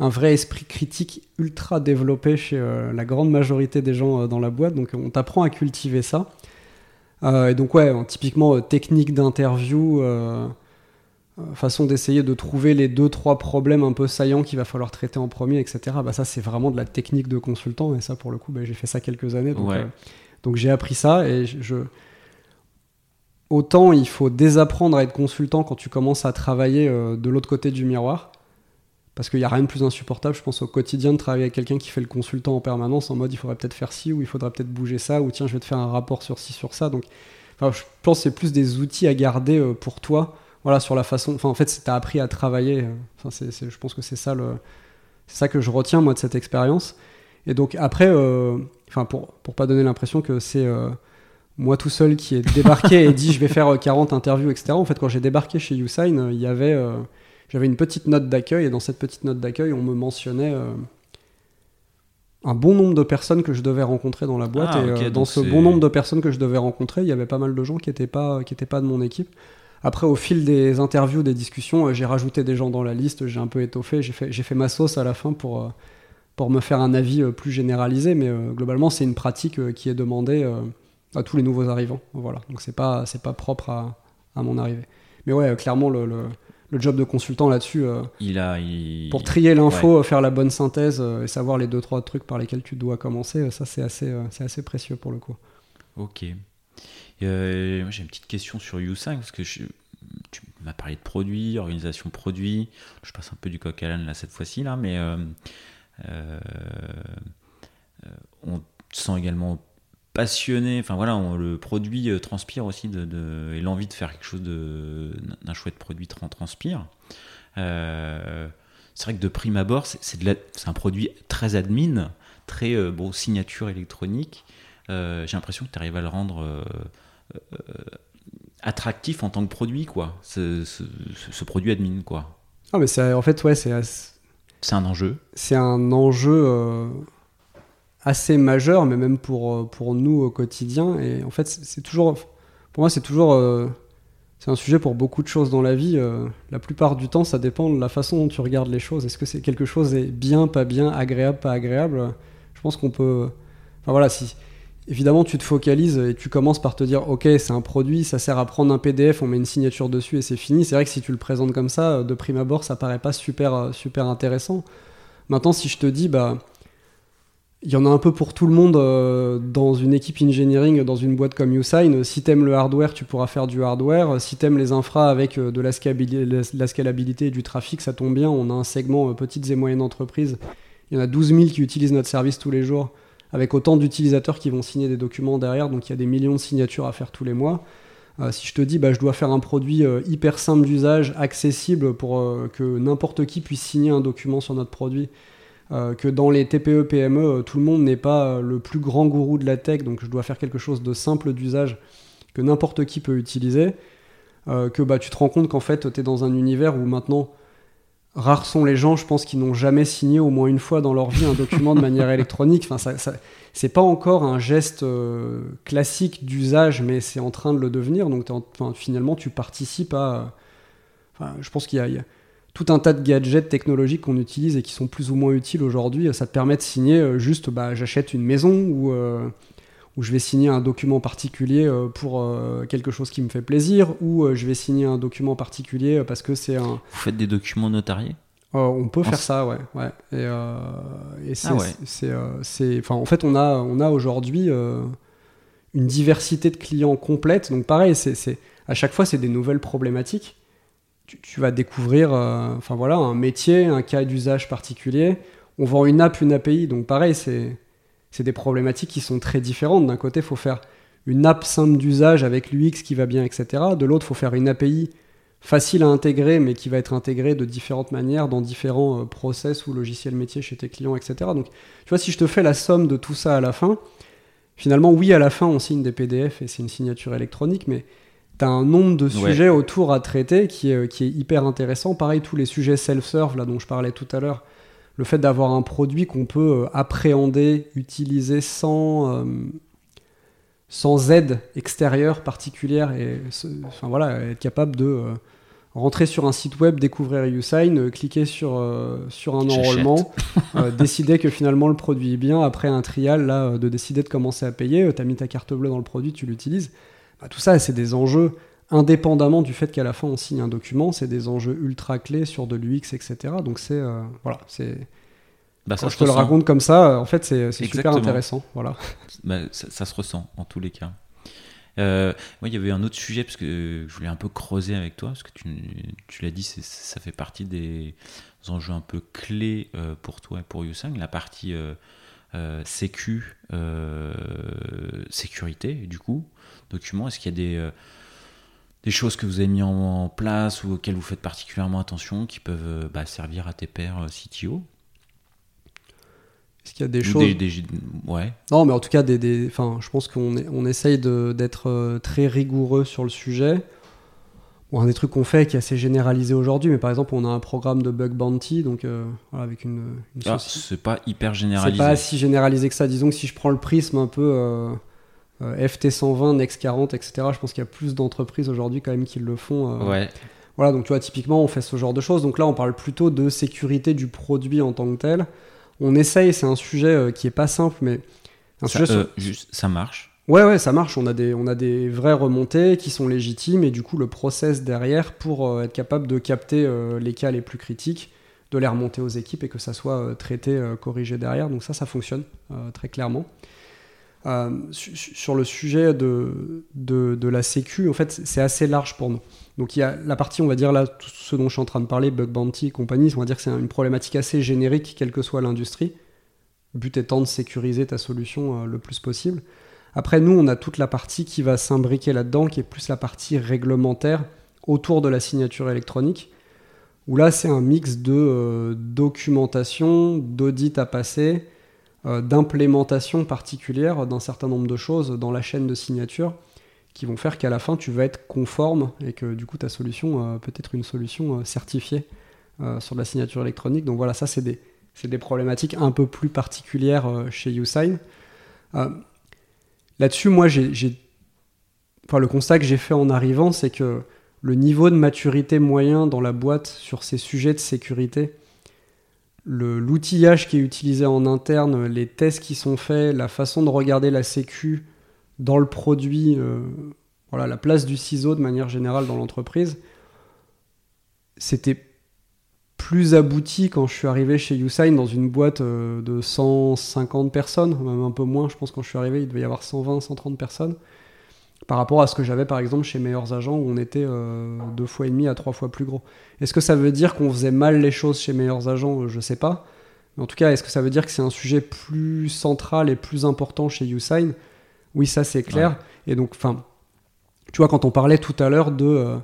un vrai esprit critique ultra développé chez la grande majorité des gens dans la boîte, donc on t'apprend à cultiver ça. Euh, et donc ouais, typiquement euh, technique d'interview, euh, façon d'essayer de trouver les deux trois problèmes un peu saillants qu'il va falloir traiter en premier, etc. Bah ça c'est vraiment de la technique de consultant et ça pour le coup bah, j'ai fait ça quelques années donc, donc j'ai appris ça et je autant il faut désapprendre à être consultant quand tu commences à travailler de l'autre côté du miroir parce qu'il n'y a rien de plus insupportable, je pense, au quotidien de travailler avec quelqu'un qui fait le consultant en permanence en mode il faudrait peut-être faire ci ou il faudrait peut-être bouger ça ou tiens, je vais te faire un rapport sur ci, sur ça. Donc, je pense que c'est plus des outils à garder euh, pour toi. Voilà, sur la façon. Enfin, en fait, tu as appris à travailler. Euh, enfin, c'est, je pense que c'est ça, ça que je retiens, moi, de cette expérience. Et donc, après, euh, pour, pour pas donner l'impression que c'est moi tout seul qui ai débarqué et dit je vais faire 40 interviews, etc. En fait, quand j'ai débarqué chez Usign, il y avait, j'avais une petite note d'accueil et dans cette petite note d'accueil, on me mentionnait un bon nombre de personnes que je devais rencontrer dans la boîte. Ah, et euh, dans ce bon nombre de personnes que je devais rencontrer, il y avait pas mal de gens qui n'étaient pas, qui étaient pas de mon équipe. Après, au fil des interviews, des discussions, euh, j'ai rajouté des gens dans la liste, j'ai un peu étoffé, j'ai fait, j'ai fait ma sauce à la fin pour, euh, pour me faire un avis euh, plus généralisé, mais euh, globalement, c'est une pratique euh, qui est demandée euh, à tous les nouveaux arrivants. Voilà. Donc, c'est pas, c'est pas propre à, à mon arrivée. Mais ouais, euh, clairement, le, le, le job de consultant là-dessus, euh, Il a. il- pour trier l'info, faire la bonne synthèse euh, et savoir les deux trois trucs par lesquels tu dois commencer, euh, ça c'est assez, c'est assez précieux pour le coup. Ok. Moi, j'ai une petite question sur U5 parce que je- tu m'as parlé de produits, organisation produit. Je passe un peu du coq à l'âne là cette fois-ci là, mais on sent également passionné. Enfin voilà, on- le produit euh, transpire aussi de, de- et l'envie de faire quelque chose de d'un chouette produit tran- transpire. Euh, c'est vrai que de prime abord, c'est un produit très admin, très euh, bon signature électronique. Euh, j'ai l'impression que tu arrives à le rendre attractif en tant que produit, quoi. Ce, ce- ce- ce produit admin, quoi. Ah mais c'est en fait ouais c'est un enjeu. c'est un enjeu assez majeur, mais même pour euh, pour nous au quotidien. Et en fait c'est toujours pour moi c'est toujours euh, c'est un sujet pour beaucoup de choses dans la vie. euh, la plupart du temps, ça dépend de la façon dont tu regardes les choses. Est-ce que c'est quelque chose est bien, pas bien, agréable, pas agréable? Je pense qu'on peut. Enfin voilà, si évidemment tu te focalises et tu commences par te dire, ok, c'est un produit, ça sert à prendre un PDF, on met une signature dessus et c'est fini. C'est vrai que si tu le présentes comme ça, de prime abord, ça paraît pas super, super intéressant. Maintenant, si je te dis, bah il y en a un peu pour tout le monde euh, dans une équipe engineering, dans une boîte comme Usign. Si t'aimes le hardware, tu pourras faire du hardware. Si t'aimes les infras avec euh, de la, scalabilité et du trafic, ça tombe bien. On a un segment euh, petites et moyennes entreprises. Il y en a 12 000 qui utilisent notre service tous les jours, avec autant d'utilisateurs qui vont signer des documents derrière. Donc il y a des millions de signatures à faire tous les mois. Si je te dis, bah, je dois faire un produit hyper simple d'usage, accessible pour que n'importe qui puisse signer un document sur notre produit, euh, que dans les TPE, PME, euh, tout le monde n'est pas euh, le plus grand gourou de la tech, donc je dois faire quelque chose de simple d'usage que n'importe qui peut utiliser, euh, que bah, tu te rends compte qu'en fait, tu es dans un univers où maintenant, rares sont les gens, je pense, qui n'ont jamais signé au moins une fois dans leur vie un document de manière électronique. Enfin, ça, ça- c'est pas encore un geste euh, classique d'usage, mais c'est en train de le devenir. Donc, en- finalement, tu participes à. Enfin, je pense qu'il y y a tout un tas de gadgets technologiques qu'on utilise et qui sont plus ou moins utiles aujourd'hui. Ça te permet de signer euh, juste, bah, j'achète une maison ou, euh, ou je vais signer un document particulier euh, pour euh, quelque chose qui me fait plaisir ou euh, je vais signer un document particulier euh, parce que c'est un. Vous faites des documents notariés? Euh, on peut faire ça, ouais. ouais. Et, euh, et c'est, Ah ouais. c'est, euh, c'est- enfin, en fait, on a, on a aujourd'hui euh, une diversité de clients complète. Donc, pareil, c'est, c'est- à chaque fois, c'est des nouvelles problématiques. Tu, vas découvrir, euh, enfin voilà, un métier, un cas d'usage particulier. On vend une app, une API. Donc, pareil, c'est, c'est des problématiques qui sont très différentes. D'un côté, il faut faire une app simple d'usage avec l'UX qui va bien, etc. De l'autre, il faut faire une API facile à intégrer, mais qui va être intégrée de différentes manières dans différents euh, process ou logiciels métiers chez tes clients, etc. Donc, tu vois, si je te fais la somme de tout ça à la fin, finalement, oui, à la fin, on signe des PDF et c'est une signature électronique, mais tu as un nombre de Ouais. sujets autour à traiter qui est, qui est hyper intéressant. Pareil, tous les sujets self-serve, là, dont je parlais tout à l'heure, le fait d'avoir un produit qu'on peut euh, appréhender, utiliser sans, euh, sans aide extérieure particulière et enfin, voilà, être capable de euh, rentrer sur un site web, découvrir Usign, euh, cliquer sur, sur un enrôlement, décider que finalement le produit est bien, après un trial, là, de décider de commencer à payer, tu as mis ta carte bleue dans le produit, tu l'utilises. Bah, tout ça, c'est des enjeux indépendamment du fait qu'à la fin on signe un document, c'est des enjeux ultra clés sur de l'UX, etc. Donc c'est euh, voilà, c'est bah, quand ça je te le raconte comme ça, en fait c'est super intéressant. Voilà. Bah, ça, ça se ressent en tous les cas. Euh, moi, il y avait un autre sujet parce que je voulais un peu creuser avec toi parce que tu, tu l'as dit, ça fait partie des enjeux un peu clés euh, pour toi et pour Usang, la partie euh, euh, sécu, euh, sécurité. Du coup, document. Est-ce qu'il y a des euh, des choses que vous avez mis en, en place ou auxquelles vous faites particulièrement attention qui peuvent euh, bah, servir à tes pairs euh, CTO Est-ce qu'il y a des choses Ouais. Non, mais en tout cas, des, des... Enfin, je pense qu'on on essaye d'être très rigoureux sur le sujet. Bon, un des trucs qu'on fait qui est assez généralisé aujourd'hui, mais par exemple, on a un programme de bug bounty, donc voilà, avec une. une ah, c'est pas hyper généralisé. C'est pas si généralisé que ça. Disons que si je prends le prisme un peu FT120, Next40, etc., je pense qu'il y a plus d'entreprises aujourd'hui quand même qui le font. ouais. Voilà, donc tu vois, typiquement, on fait ce genre de choses. Donc là, on parle plutôt de sécurité du produit en tant que tel. On essaye, c'est un sujet euh, qui est pas simple, mais. Un ça, sujet euh, juste, ça marche? Ouais, ouais, ça marche. On a, des, on a des vraies remontées qui sont légitimes et du coup, le process derrière pour euh, être capable de capter les cas les plus critiques, de les remonter aux équipes et que ça soit traité, corrigé derrière. Donc ça, ça fonctionne très clairement. Sur le sujet de, de, la sécu, en fait, c'est assez large pour nous. Donc il y a la partie, on va dire là, tout ce dont je suis en train de parler, bug bounty et compagnie, on va dire que c'est une problématique assez générique, quelle que soit l'industrie. But étant de sécuriser ta solution euh, le plus possible. Après, nous, on a toute la partie qui va s'imbriquer là-dedans, qui est plus la partie réglementaire autour de la signature électronique, où là, c'est un mix de euh, documentation, d'audit à passer, euh, d'implémentation particulière d'un certain nombre de choses dans la chaîne de signature qui vont faire qu'à la fin tu vas être conforme et que du coup ta solution euh, peut être une solution euh, certifiée euh, sur la signature électronique. Donc voilà, ça c'est des, des, problématiques un peu plus particulières chez YouSign. Là-dessus, moi, j'ai, le constat que j'ai fait en arrivant, c'est que le niveau de maturité moyen dans la boîte sur ces sujets de sécurité, l'outillage qui est utilisé en interne, les tests qui sont faits, la façon de regarder la sécu, dans le produit, euh, voilà, la place du ciseau de manière générale dans l'entreprise, c'était plus abouti quand je suis arrivé chez Usain dans une boîte euh, de 150 personnes, même un peu moins, je pense quand je suis arrivé, il devait y avoir 120, 130 personnes, par rapport à ce que j'avais par exemple chez Meilleurs Agents où on était euh, deux fois et demi à trois fois plus gros. Est-ce que ça veut dire qu'on faisait mal les choses chez Meilleurs Agents? Je sais pas. Mais en tout cas, est-ce que ça veut dire que c'est un sujet plus central et plus important chez Usain? Oui, ça c'est clair. Et donc, enfin, tu vois, quand on parlait tout à l'heure de euh,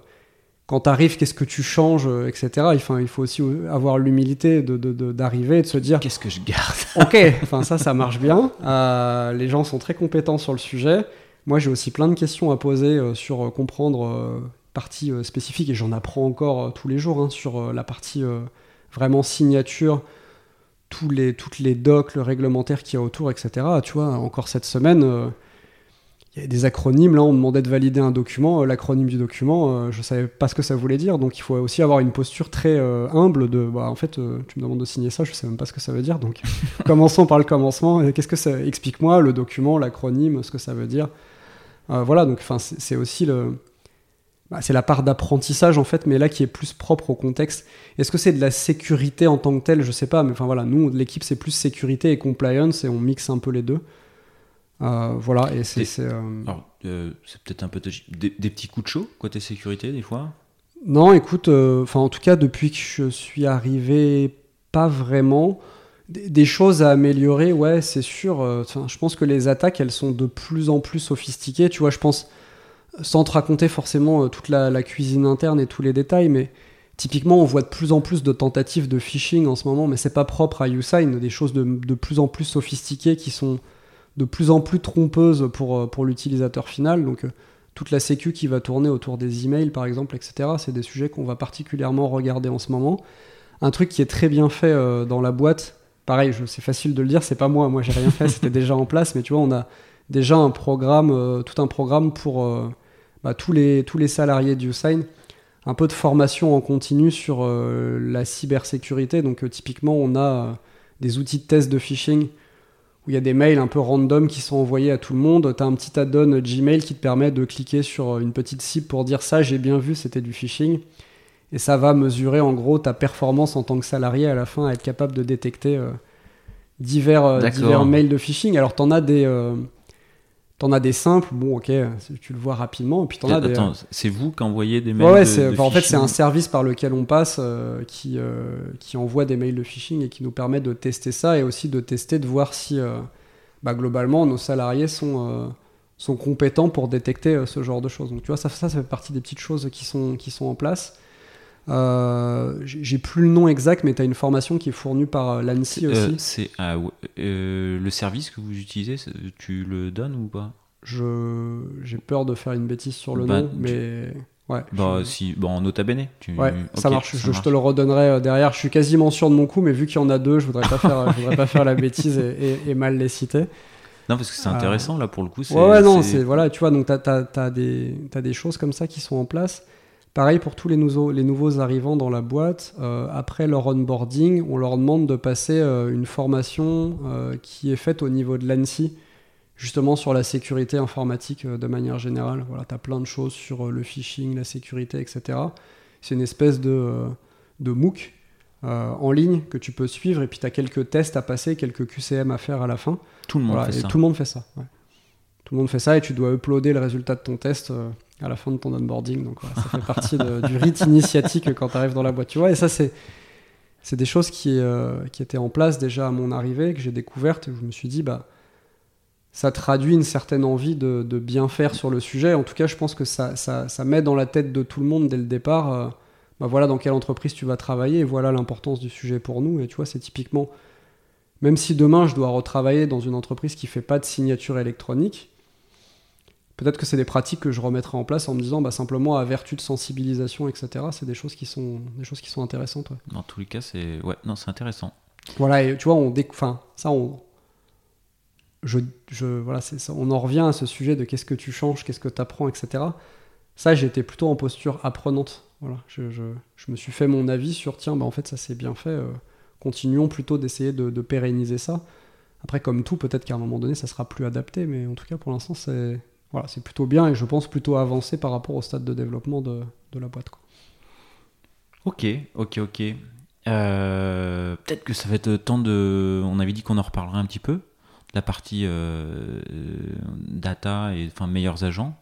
quand tu arrives, qu'est-ce que tu changes, euh, etc. Enfin, il faut aussi avoir l'humilité d'arriver de, de, et de se dire qu'est-ce que je garde? ok, enfin ça, ça marche bien. Euh, les gens sont très compétents sur le sujet. Moi, j'ai aussi plein de questions à poser sur comprendre partie spécifique et j'en apprends encore tous les jours hein, sur la partie vraiment signature tous les, toutes les docs, le réglementaire qu'il y a autour, etc. Tu vois, encore cette semaine, il y a des acronymes. Là, on demandait de valider un document. Euh, l'acronyme du document, euh, je ne savais pas ce que ça voulait dire. Donc, il faut aussi avoir une posture très euh, humble de, bah, en fait, tu me demandes de signer ça, je ne sais même pas ce que ça veut dire. Donc, commençons par le commencement. Qu'est-ce que ça Explique-moi le document, l'acronyme, ce que ça veut dire. Voilà. Donc, enfin, c'est aussi le. Bah, c'est la part d'apprentissage en fait, mais là qui est plus propre au contexte. Est-ce que c'est de la sécurité en tant que telle? Je sais pas, mais enfin voilà, nous l'équipe c'est plus sécurité et compliance et on mixe un peu les deux. Euh, voilà, et c'est. C'est euh, euh, peut-être un peu. Des, des, petits coups de chaud côté sécurité, des fois? Non, écoute, enfin, en tout cas, depuis que je suis arrivé, pas vraiment. Des, choses à améliorer, ouais, c'est sûr. je pense que les attaques, elles sont de plus en plus sophistiquées. Tu vois, je pense, sans te raconter forcément toute la, cuisine interne et tous les détails, mais typiquement, on voit de plus en plus de tentatives de phishing en ce moment, mais c'est pas propre à Usign, des choses de, de, plus en plus sophistiquées qui sont de plus en plus trompeuse pour, euh, pour l'utilisateur final. Donc euh, toute la sécu qui va tourner autour des emails par exemple, etc. C'est des sujets qu'on va particulièrement regarder en ce moment. Un truc qui est très bien fait euh, dans la boîte, pareil, c'est facile de le dire, c'est pas moi, moi j'ai rien fait, c'était déjà en place, mais tu vois, on a déjà un programme, tout un programme pour bah, tous, les, tous les salariés d'Usign, un peu de formation en continu sur la cybersécurité. Donc typiquement, on a des outils de test de phishing où il y a des mails un peu random qui sont envoyés à tout le monde. Tu as un petit add-on Gmail qui te permet de cliquer sur une petite cible pour dire ça, j'ai bien vu, c'était du phishing. Et ça va mesurer en gros ta performance en tant que salarié à la fin, à être capable de détecter euh, divers, euh, divers mails de phishing. Alors, tu en as des. Euh, T'en as des simples, bon ok, tu le vois rapidement, et puis t'en as des... Attends, c'est vous qui envoyez des mails ouais, de, En fait, c'est un service par lequel on passe qui, qui envoie des mails de phishing et qui nous permet de tester ça et aussi de tester, de voir si bah, globalement nos salariés sont, sont compétents pour détecter ce genre de choses. Donc tu vois, ça, ça, ça fait partie des petites choses qui sont, qui sont en place. Euh, j'ai plus le nom exact, mais tu as une formation qui est fournie par euh, l'ANSI Euh, aussi. c'est ah, le service que vous utilisez, tu le donnes ou pas? Je J'ai peur de faire une bêtise sur le Bah, nom, tu- mais ouais. Bah je- si, bon, en nota bene. Tu... Ouais, ça ok, marche. ça je, je te le redonnerai derrière. Je suis quasiment sûr de mon coup, mais vu qu'il y en a deux, je voudrais pas faire, je voudrais pas faire la bêtise et, et- et mal les citer. Non, parce que c'est Euh, intéressant là pour le coup. Ouais, ouais, non, c'est- voilà, tu vois, donc t'as as, des, t'as des choses comme ça qui sont en place. Pareil pour tous les nouveaux, les nouveaux arrivants dans la boîte, euh, après leur onboarding, on leur demande de passer euh, une formation euh, qui est faite au niveau de l'ANSI, justement sur la sécurité informatique de manière générale. Voilà, tu as plein de choses sur le phishing, la sécurité, etc. C'est une espèce de, de MOOC euh, en ligne que tu peux suivre, et puis tu as quelques tests à passer, quelques QCM à faire à la fin. Tout le monde Voilà, fait et ça. tout le monde fait ça. ouais. Tout le monde fait ça et tu dois uploader le résultat de ton test euh, à la fin de ton onboarding. Donc ça fait partie du rite initiatique quand tu arrives dans la boîte. Tu vois, et ça, c'est, c'est des choses qui, euh, qui étaient en place déjà à mon arrivée, que j'ai découvertes et je me suis dit, bah, ça traduit une certaine envie de, de bien faire sur le sujet. En tout cas, je pense que ça, ça, ça met dans la tête de tout le monde dès le départ. euh, bah voilà dans quelle entreprise tu vas travailler et voilà l'importance du sujet pour nous. Et tu vois, c'est typiquement même si demain je dois retravailler dans une entreprise qui fait pas de signature électronique, peut-être que c'est des pratiques que je remettrai en place en me disant bah, simplement à vertu de sensibilisation, etc. C'est des choses qui sont des choses qui sont intéressantes. ouais. Dans tous les cas, c'est ouais, non, c'est intéressant. Voilà, et tu vois, on déc- enfin, ça, on, je, je, voilà, c'est ça. On en revient à ce sujet de qu'est-ce que tu changes, qu'est-ce que tu apprends, etc. Ça, j'étais plutôt en posture apprenante. Voilà, je, je, je me suis fait mon avis sur tiens, bah, en fait, ça c'est bien fait. euh, continuons plutôt d'essayer de, de pérenniser ça. Après, comme tout, peut-être qu'à un moment donné, ça sera plus adapté, mais en tout cas, pour l'instant, c'est voilà, c'est plutôt bien et je pense plutôt avancé par rapport au stade de développement de, de la boîte. quoi. Ok, ok, ok. Euh, Peut-être que ça va être temps de. On avait dit qu'on en reparlerait un petit peu. de La partie euh, euh, data et enfin meilleurs agents.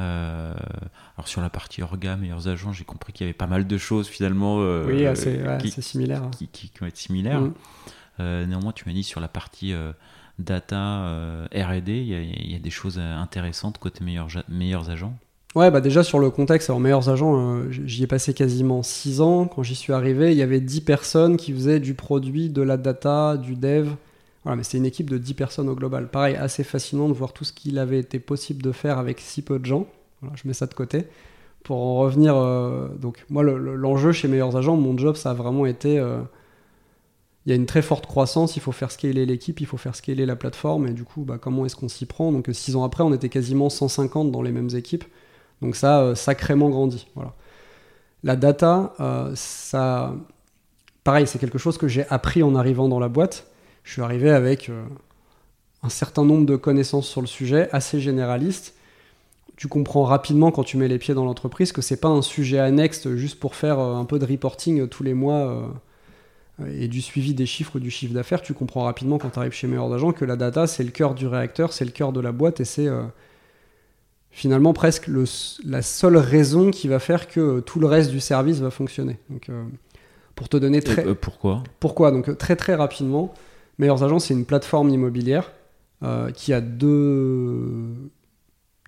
Euh, alors sur la partie orga, meilleurs agents, j'ai compris qu'il y avait pas mal de choses finalement euh, oui, assez, ouais, qui, similaire. qui, qui- qui vont être similaires. Euh, néanmoins, tu m'as dit sur la partie data euh, R&D, il y, a- des choses euh, intéressantes côté meilleurs, meilleurs agents? Ouais, bah déjà sur le contexte, alors meilleurs agents, euh, j'y ai passé quasiment 6 ans. Quand j'y suis arrivé, il y avait 10 personnes qui faisaient du produit, de la data, du dev. Voilà, mais c'était une équipe de 10 personnes au global. Pareil, assez fascinant de voir tout ce qu'il avait été possible de faire avec si peu de gens. Voilà, je mets ça de côté. Pour en revenir, donc moi, le- le- l'enjeu chez Meilleurs Agents, mon job, ça a vraiment été. Euh, il y a une très forte croissance, il faut faire scaler l'équipe, il faut faire scaler la plateforme, et du coup, bah, comment est-ce qu'on s'y prend? Donc, 6 ans après, on était quasiment 150 dans les mêmes équipes. Donc ça a sacrément grandi. Voilà. La data, euh, ça, pareil, c'est quelque chose que j'ai appris en arrivant dans la boîte. Je suis arrivé avec euh, un certain nombre de connaissances sur le sujet, assez généralistes. Tu comprends rapidement quand tu mets les pieds dans l'entreprise que c'est pas un sujet annexe juste pour faire euh, un peu de reporting euh, tous les mois euh, et du suivi des chiffres du chiffre d'affaires. Tu comprends rapidement quand tu arrives chez Meilleurs Agents que la data c'est le cœur du réacteur, c'est le cœur de la boîte et c'est euh, finalement presque le, la seule raison qui va faire que euh, tout le reste du service va fonctionner. Donc, euh, pour te donner très... Euh, pourquoi? Pourquoi? Donc euh, très très rapidement, Meilleurs Agents, c'est une plateforme immobilière euh, qui a deux,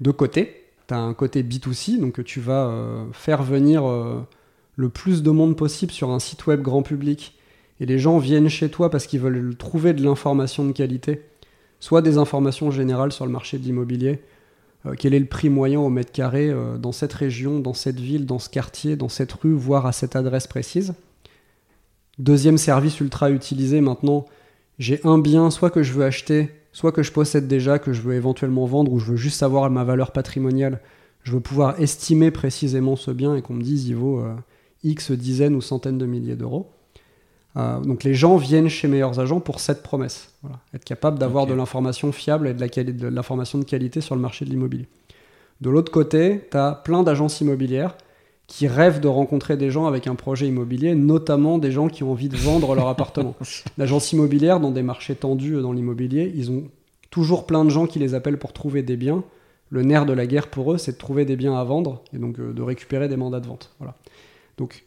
deux côtés. Tu as un côté B2C, donc tu vas euh, faire venir euh, le plus de monde possible sur un site web grand public. Et les gens viennent chez toi parce qu'ils veulent trouver de l'information de qualité, soit des informations générales sur le marché de l'immobilier, euh, quel est le prix moyen au mètre carré euh, dans cette région, dans cette ville, dans ce quartier, dans cette rue, voire à cette adresse précise? Deuxième service ultra utilisé maintenant, j'ai un bien soit que je veux acheter, soit que je possède déjà, que je veux éventuellement vendre, ou je veux juste savoir ma valeur patrimoniale. Je veux pouvoir estimer précisément ce bien et qu'on me dise il vaut euh, X dizaines ou centaines de milliers d'euros. Euh, donc les gens viennent chez Meilleurs Agents pour cette promesse. Voilà. Être capable d'avoir de l'information fiable et de la de l'information de qualité sur le marché de l'immobilier. De l'autre côté, tu as plein d'agences immobilières qui rêvent de rencontrer des gens avec un projet immobilier, notamment des gens qui ont envie de vendre leur appartement. L'agence immobilière, dans des marchés tendus dans l'immobilier, ils ont toujours plein de gens qui les appellent pour trouver des biens. Le nerf de la guerre pour eux, c'est de trouver des biens à vendre et donc euh, de récupérer des mandats de vente. Voilà. Donc,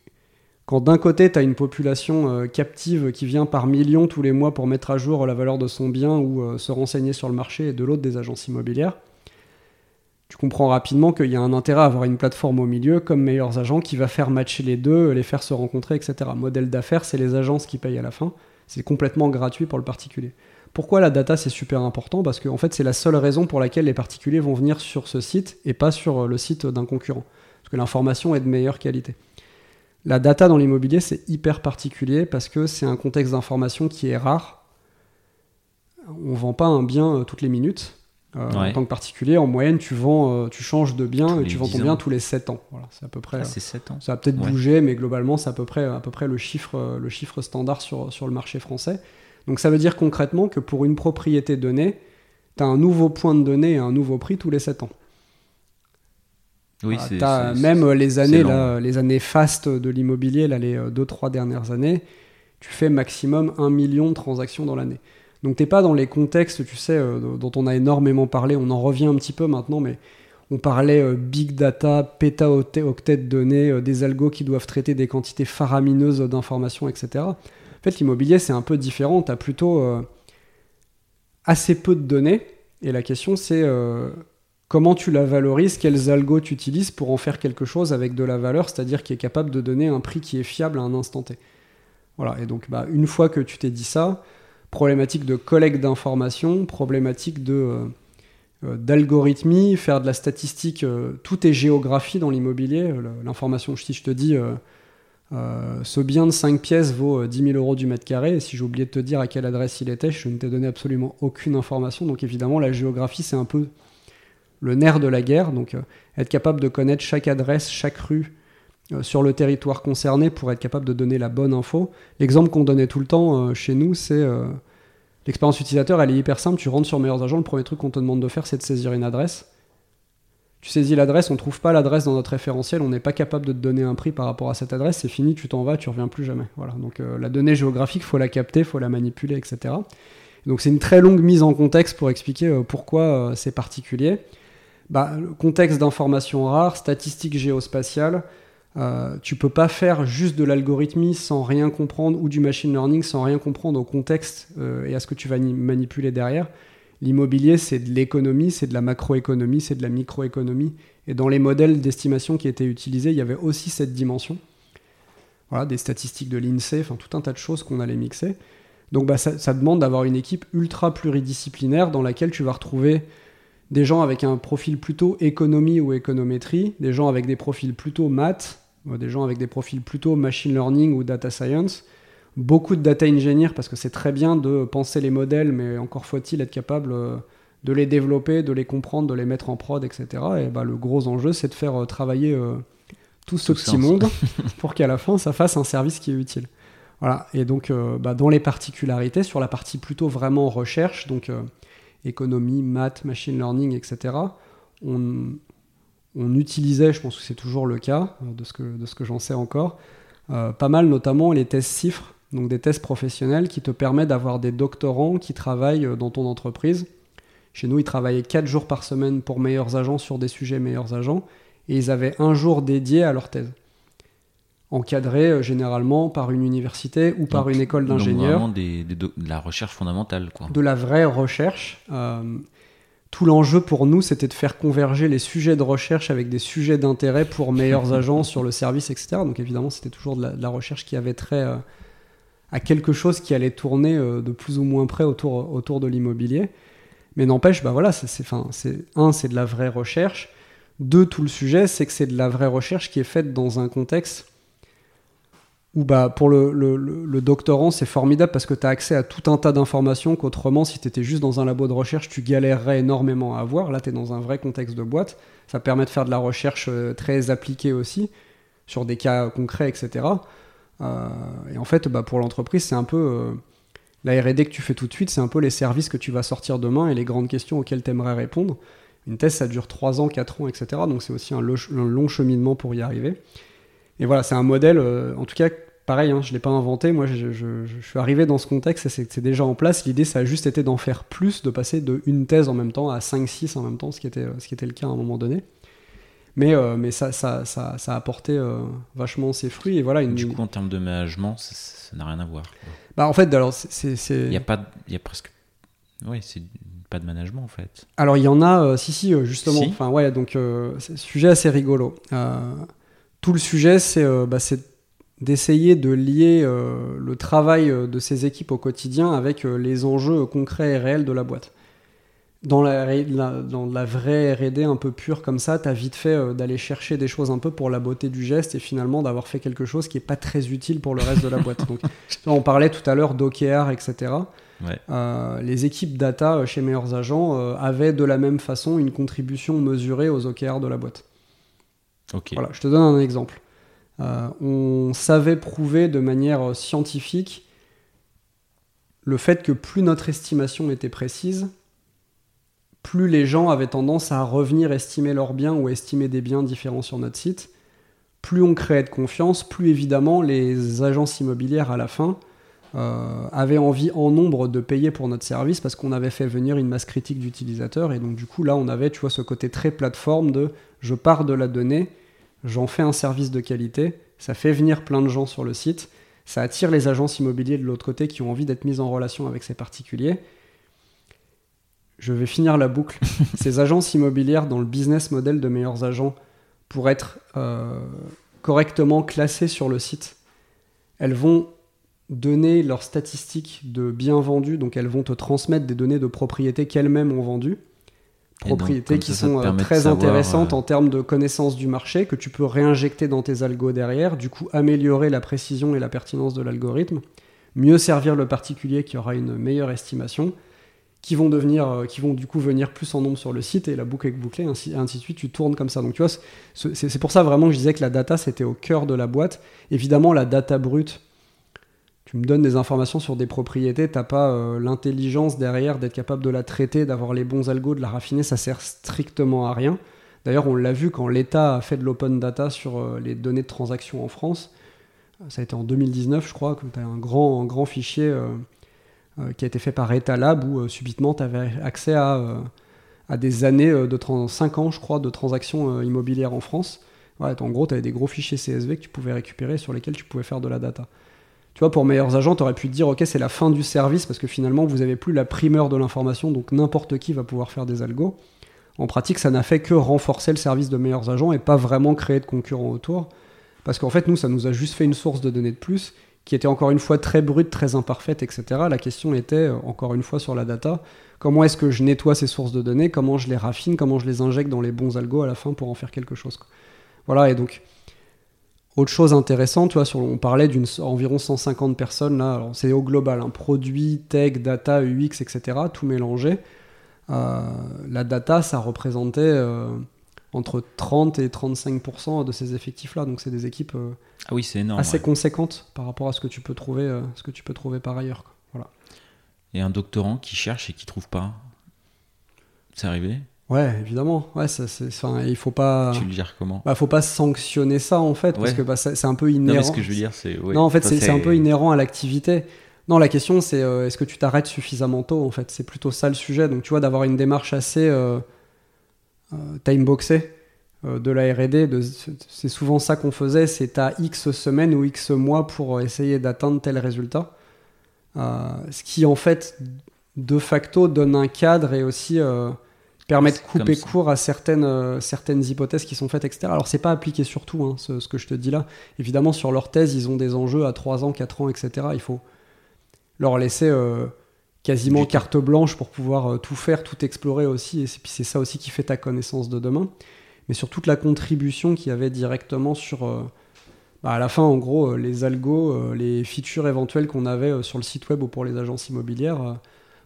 quand d'un côté, tu as une population euh, captive qui vient par millions tous les mois pour mettre à jour la valeur de son bien ou euh, se renseigner sur le marché, et de l'autre, des agences immobilières, tu comprends rapidement qu'il y a un intérêt à avoir une plateforme au milieu comme meilleurs agents qui va faire matcher les deux, les faire se rencontrer, etc. Modèle d'affaires, c'est les agences qui payent à la fin. C'est complètement gratuit pour le particulier. Pourquoi la data c'est super important? Parce qu'en fait c'est la seule raison pour laquelle les particuliers vont venir sur ce site et pas sur le site d'un concurrent. Parce que l'information est de meilleure qualité. La data dans l'immobilier c'est hyper particulier parce que c'est un contexte d'information qui est rare. On vend pas un bien euh, toutes les minutes. Euh, en tant que particulier, en moyenne, tu vends, euh, tu changes de bien et tu vends ton bien tous les 7 ans. Voilà, c'est à peu près. Ah, c'est 7 ans. Ça va peut-être bouger, mais globalement, c'est à peu près, à peu près le chiffre, le chiffre standard sur, sur le marché français. Donc ça veut dire concrètement que pour une propriété donnée, tu as un nouveau point de données et un nouveau prix tous les 7 ans. Oui, c'est même les années là, les années fastes de l'immobilier, là les 2-3 euh, dernières années, tu fais maximum 1 million de transactions dans l'année. Donc t'es pas dans les contextes, tu sais, euh, dont on a énormément parlé, on en revient un petit peu maintenant, mais on parlait euh, big data, pétaoctets de données, des algos qui doivent traiter des quantités faramineuses d'informations, etc. En fait, l'immobilier, c'est un peu différent. Tu as plutôt euh, assez peu de données. Et la question, c'est euh, comment tu la valorises, quels algos tu utilises pour en faire quelque chose avec de la valeur, c'est-à-dire qui est capable de donner un prix qui est fiable à un instant T. Voilà. Et donc, bah, une fois que tu t'es dit ça, problématique de collecte d'informations, problématique de. Euh, d'algorithmie, faire de la statistique, tout est géographie dans l'immobilier. L'information, si je te dis, euh, ce bien de 5 pièces vaut 10 euh, 000 euros du mètre carré, et si j'ai oublié de te dire à quelle adresse il était, je ne t'ai donné absolument aucune information. Donc évidemment, la géographie, c'est un peu le nerf de la guerre. Donc euh, être capable de connaître chaque adresse, chaque rue sur le territoire concerné pour être capable de donner la bonne info. L'exemple qu'on donnait tout le temps chez nous, c'est l'expérience utilisateur, elle est hyper simple. Tu rentres sur Meilleurs Agents, le premier truc qu'on te demande de faire, c'est de saisir une adresse tu saisis l'adresse, on trouve pas l'adresse dans notre référentiel, on n'est pas capable de te donner un prix par rapport à cette adresse, c'est fini, tu t'en vas, tu reviens plus jamais. Voilà. Donc euh, la donnée géographique, faut la capter, faut la manipuler, etc. Donc c'est une très longue mise en contexte pour expliquer euh, pourquoi euh, c'est particulier. Bah, contexte d'information rare, statistiques géospatiales, tu peux pas faire juste de l'algorithmie sans rien comprendre ou du machine learning sans rien comprendre au contexte et à ce que tu vas manipuler derrière. L'immobilier, c'est de l'économie, c'est de la macroéconomie, c'est de la microéconomie. Et dans les modèles d'estimation qui étaient utilisés, il y avait aussi cette dimension. Voilà, des statistiques de l'INSEE, enfin tout un tas de choses qu'on allait mixer. Donc bah, ça, demande d'avoir une équipe ultra pluridisciplinaire dans laquelle tu vas retrouver des gens avec un profil plutôt économie ou économétrie, des gens avec des profils plutôt maths, des gens avec des profils plutôt machine learning ou data science, beaucoup de data engineer parce que c'est très bien de penser les modèles, mais encore faut-il être capable euh, de les développer, de les comprendre, de les mettre en prod, etc. Et bah, le gros enjeu, c'est de faire euh, travailler euh, tout ce petit monde pour qu'à la fin, ça fasse un service qui est utile. Voilà. Et donc, bah, dans les particularités, sur la partie plutôt vraiment recherche, donc économie, maths, machine learning, etc., on, on utilisait, je pense que c'est toujours le cas, de ce que, de ce que j'en sais encore, pas mal notamment les tests CIFRE donc des tests professionnels qui te permettent d'avoir des doctorants qui travaillent euh, dans ton entreprise. Chez nous, ils travaillaient 4 jours par semaine pour meilleurs agents sur des sujets meilleurs agents, et ils avaient un jour dédié à leur thèse, encadré euh, généralement par une université ou par une école d'ingénieurs. Vraiment de la recherche fondamentale. Quoi. De la vraie recherche. Euh, tout l'enjeu pour nous, c'était de faire converger les sujets de recherche avec des sujets d'intérêt pour meilleurs agents sur le service, etc. Donc évidemment, c'était toujours de la, recherche qui avait trait à quelque chose qui allait tourner euh, de plus ou moins près autour, autour de l'immobilier. Mais n'empêche, bah voilà, c'est, un, c'est de la vraie recherche. Deux, tout le sujet, c'est que c'est de la vraie recherche qui est faite dans un contexte où bah, pour le, le, doctorant, c'est formidable parce que tu as accès à tout un tas d'informations qu'autrement, si tu étais juste dans un labo de recherche, tu galérerais énormément à avoir. Là, tu es dans un vrai contexte de boîte. Ça permet de faire de la recherche euh, très appliquée aussi, sur des cas concrets, etc. Euh, et en fait, bah, pour l'entreprise, c'est un peu euh, la RD que tu fais tout de suite, c'est un peu les services que tu vas sortir demain et les grandes questions auxquelles tu aimerais répondre. Une thèse, ça dure 3 ans, 4 ans, etc. Donc c'est aussi un, long cheminement pour y arriver. Et voilà, c'est un modèle, euh, en tout cas, pareil, hein, je ne l'ai pas inventé. Moi, je, suis arrivé dans ce contexte et c'est déjà en place. L'idée, ça a juste été d'en faire plus, de passer de une thèse en même temps à 5-6 en même temps, ce qui, était, ce qui était le cas à un moment donné. Mais, euh, mais ça, ça, ça, ça, a apporté euh, vachement ses fruits. Et voilà, une... Du coup, en termes de management, ça n'a rien à voir. Bah, en fait, alors, c'est. Il n'y a, pas, il y a presque. Oui, c'est pas de management en fait. Alors il y en a, euh, si si, justement. Si. Enfin ouais, donc euh, c'est un sujet assez rigolo. Euh, tout le sujet, c'est euh, bah, d'essayer de lier euh, le travail euh, de ces équipes au quotidien avec les enjeux concrets et réels de la boîte. Dans la, ré- la- dans la vraie R&D un peu pure comme ça, t'as vite fait d'aller chercher des choses un peu pour la beauté du geste et finalement d'avoir fait quelque chose qui est pas très utile pour le reste de la boîte. Donc, on parlait tout à l'heure d'OKR, etc. Ouais. Euh, les équipes data chez Meilleurs Agents euh, avaient de la même façon une contribution mesurée aux OKR de la boîte. Voilà, je te donne un exemple. Euh, on savait prouver de manière scientifique le fait que plus notre estimation était précise, plus les gens avaient tendance à revenir estimer leurs biens ou estimer des biens différents sur notre site. Plus on créait de confiance, plus évidemment les agences immobilières à la fin euh, avaient envie en nombre de payer pour notre service parce qu'on avait fait venir une masse critique d'utilisateurs et donc du coup là on avait tu vois ce côté très plateforme de je pars de la donnée, j'en fais un service de qualité, ça fait venir plein de gens sur le site, ça attire les agences immobilières de l'autre côté qui ont envie d'être mises en relation avec ces particuliers. Je vais finir la boucle. ces agences immobilières dans le business model de meilleurs agents pour être euh, correctement classées sur le site, elles vont donner leurs statistiques de biens vendus, donc elles vont te transmettre des données de propriété qu'elles-mêmes ont vendues Donc, propriétés qui ça, sont euh, très intéressantes euh, en termes de connaissance du marché, que tu peux réinjecter dans tes algos derrière, du coup améliorer la précision et la pertinence de l'algorithme, mieux servir le particulier qui aura une meilleure estimation, qui vont devenir, euh, qui vont du coup venir plus en nombre sur le site et la boucle est bouclée, ainsi, ainsi de suite, tu tournes comme ça. Donc tu vois, c'est pour ça vraiment que je disais que la data c'était au cœur de la boîte. Évidemment, la data brute, tu me donnes des informations sur des propriétés, t'as pas euh, l'intelligence derrière d'être capable de la traiter, d'avoir les bons algos, de la raffiner, ça sert strictement à rien. D'ailleurs, on l'a vu quand l'État a fait de l'open data sur euh, les données de transactions en France. Ça a été en 2019, je crois, que tu as un grand, grand fichier euh, qui a été fait par Etalab où subitement tu avais accès à, des années de 5 ans, je crois, de transactions immobilières en France. En gros, tu avais des gros fichiers CSV que tu pouvais récupérer sur lesquels tu pouvais faire de la data. Tu vois, pour meilleurs agents, tu aurais pu te dire, ok, c'est la fin du service parce que finalement, vous n'avez plus la primeur de l'information, donc n'importe qui va pouvoir faire des algos. En pratique, ça n'a fait que renforcer le service de meilleurs agents et pas vraiment créer de concurrents autour. Parce qu'en fait, nous, ça nous a juste fait une source de données de plus qui était encore une fois très brute, très imparfaite, etc. La question était, euh, encore une fois, sur la data. Comment est-ce que je nettoie ces sources de données? Comment je les raffine? Comment je les injecte dans les bons algos à la fin pour en faire quelque chose. Voilà, et donc, autre chose intéressante, tu vois, sur, on parlait d'une environ 150 personnes, là, alors c'est au global, hein, produits, tech, data, UX, etc., tout mélangé. Euh, la data, ça représentait euh, entre 30 et 35% de ces effectifs-là, donc c'est des équipes euh, Ah oui, c'est énorme. assez ouais. conséquentes par rapport à ce que tu peux trouver, ce que tu peux trouver par ailleurs. quoi. Voilà. Et un doctorant qui cherche et qui trouve pas. C'est arrivé? Ouais, évidemment. Ouais, ça, c'est, enfin, il faut pas, Tu le gères comment? Bah, faut pas sanctionner ça en fait, parce que bah, c'est un peu Non, inhérent. mais ce que je veux dire, c'est. ouais, non, en fait, c'est, un peu inhérent à l'activité. Non, la question, c'est euh, est-ce que tu t'arrêtes suffisamment tôt, en fait? C'est plutôt ça le sujet. Donc, tu vois, d'avoir une démarche assez euh, euh, time-boxée euh, de la R&D, c'est souvent ça qu'on faisait, c'est à X semaines ou X mois pour essayer d'atteindre tel résultat. Euh, ce qui, en fait, de facto, donne un cadre et aussi permet de couper court à certaines, euh, certaines hypothèses qui sont faites, etc. Alors, c'est pas appliqué sur tout, hein, ce, ce que je te dis là. Évidemment, sur leur thèse, ils ont des enjeux à 3 ans, 4 ans, etc. Il faut leur laisser euh, quasiment carte blanche pour pouvoir euh, tout faire, tout explorer aussi. Et puis c'est ça aussi qui fait ta connaissance de demain. Mais sur toute la contribution qu'il y avait directement sur, bah, à la fin, en gros, les algos, les features éventuelles qu'on avait sur le site web ou pour les agences immobilières,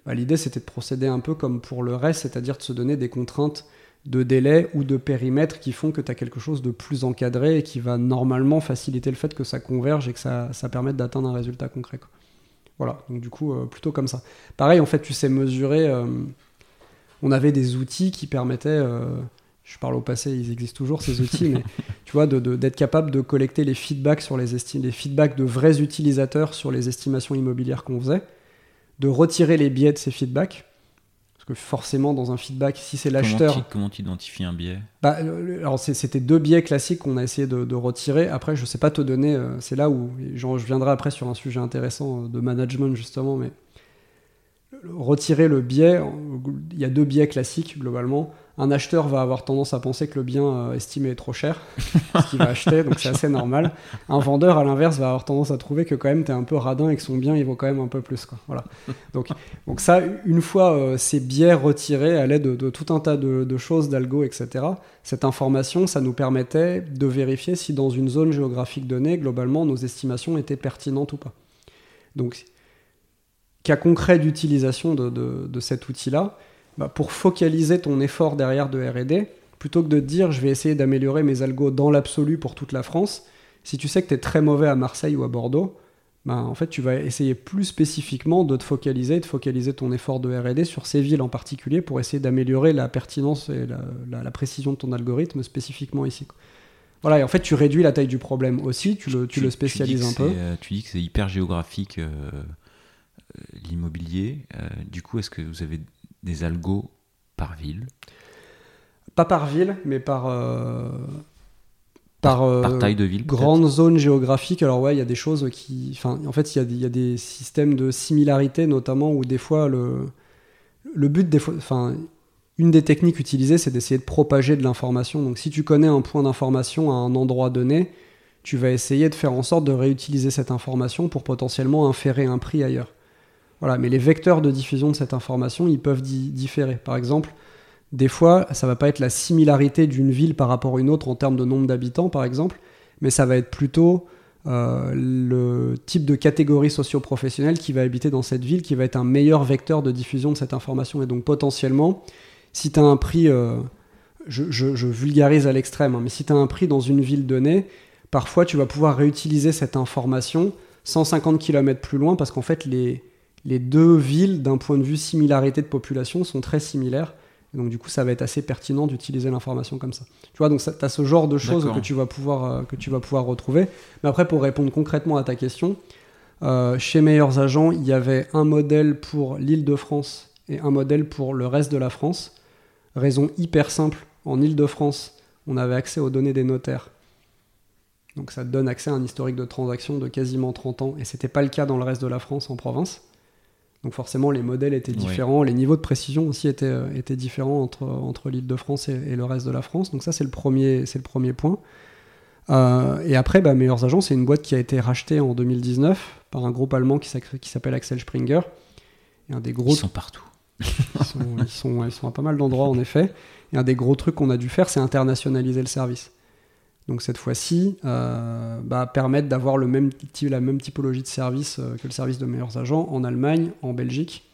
bah, l'idée c'était de procéder un peu comme pour le reste, c'est-à-dire de se donner des contraintes de délai ou de périmètre qui font que tu as quelque chose de plus encadré et qui va normalement faciliter le fait que ça converge et que ça, ça permette d'atteindre un résultat concret. quoi. Voilà, donc du coup, euh, plutôt comme ça. Pareil, en fait, tu sais mesurer. euh, on avait des outils qui permettaient. euh, je parle au passé, ils existent toujours ces outils, mais tu vois, de- de- d'être capable de collecter les feedbacks sur les, les feedbacks de vrais utilisateurs sur les estimations immobilières qu'on faisait, de retirer les biais de ces feedbacks. Parce que forcément, dans un feedback, si c'est l'acheteur. Comment tu identifies un biais Bah, alors c'était deux biais classiques qu'on a essayé de, de retirer. Après, je sais pas te donner. euh, c'est là où genre, je viendrai après sur un sujet intéressant euh, de management justement, mais retirer le biais. il y a deux biais classiques globalement un acheteur va avoir tendance à penser que le bien euh, estimé est trop cher, ce qu'il va acheter, donc c'est assez normal. Un vendeur, à l'inverse, va avoir tendance à trouver que quand même tu es un peu radin et que son bien il vaut quand même un peu plus. Quoi. Voilà. Donc, donc ça, une fois euh, ces biais retirés à l'aide de, tout un tas de, choses, d'algo, etc., cette information, ça nous permettait de vérifier si dans une zone géographique donnée, globalement, nos estimations étaient pertinentes ou pas. Donc, cas concret d'utilisation de, de cet outil-là, bah, pour focaliser ton effort derrière de RD, plutôt que de te dire je vais essayer d'améliorer mes algos dans l'absolu pour toute la France, si tu sais que tu es très mauvais à Marseille ou à Bordeaux, bah, en fait, tu vas essayer plus spécifiquement de te focaliser, de focaliser ton effort de RD sur ces villes en particulier pour essayer d'améliorer la pertinence et la, précision de ton algorithme spécifiquement ici. Voilà, et en fait, tu réduis la taille du problème aussi, tu le, tu, le spécialises un peu. Euh, tu dis que c'est hyper géographique euh, l'immobilier. du coup, est-ce que vous avez des algos par ville? Pas par ville, mais par. Euh, par, euh, taille de ville Grande zone géographique. Alors, ouais, il y a des choses qui. Enfin, en fait, il y, y, a des systèmes de similarité, notamment, où des fois, le, le but, des fois. Enfin, une des techniques utilisées, c'est d'essayer de propager de l'information. Donc, si tu connais un point d'information à un endroit donné, tu vas essayer de faire en sorte de réutiliser cette information pour potentiellement inférer un prix ailleurs. Voilà, mais les vecteurs de diffusion de cette information, ils peuvent différer. Par exemple, des fois, ça va pas être la similarité d'une ville par rapport à une autre en termes de nombre d'habitants, par exemple, mais ça va être plutôt euh, le type de catégorie socio-professionnelle qui va habiter dans cette ville, qui va être un meilleur vecteur de diffusion de cette information. Et donc potentiellement, si tu as un prix, euh, je, vulgarise à l'extrême, hein, mais si tu as un prix dans une ville donnée, parfois tu vas pouvoir réutiliser cette information 150 km plus loin parce qu'en fait les, les deux villes, d'un point de vue similarité de population, sont très similaires. donc du coup, ça va être assez pertinent d'utiliser l'information comme ça. Tu vois, donc tu as ce genre de choses que tu, vas pouvoir, euh, que tu vas pouvoir retrouver. Mais après, pour répondre concrètement à ta question, euh, chez Meilleurs Agents, il y avait un modèle pour l'île de France et un modèle pour le reste de la France. Raison hyper simple, en île de France, on avait accès aux données des notaires. Donc ça donne accès à un historique de transactions de quasiment 30 ans, et c'était pas le cas dans le reste de la France en province. Donc forcément, les modèles étaient différents, les niveaux de précision aussi étaient, euh, étaient différents entre, entre l'île de France et, le reste de la France. Donc ça, c'est le premier, c'est le premier point. Euh, et après, bah, Meilleurs Agents, c'est une boîte qui a été rachetée en 2019 par un groupe allemand qui s'appelle Axel Springer. Et un des gros... Ils sont partout. ils, sont, ils, sont, ils sont à pas mal d'endroits, en effet. Et un des gros trucs qu'on a dû faire, c'est internationaliser le service. Donc cette fois-ci, euh, bah, permettre d'avoir la même typologie de service euh, que le service de meilleurs agents en Allemagne, en Belgique.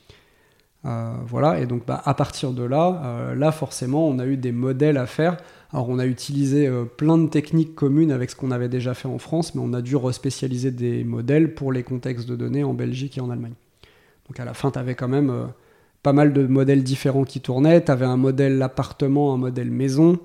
Euh, voilà, et donc bah, à partir de là, là forcément, on a eu des modèles à faire. Alors on a utilisé plein de techniques communes avec ce qu'on avait déjà fait en France, mais on a dû respécialiser des modèles pour les contextes de données en Belgique et en Allemagne. Donc à la fin, tu avais quand même pas mal de modèles différents qui tournaient. Tu avais un modèle appartement, un modèle maison.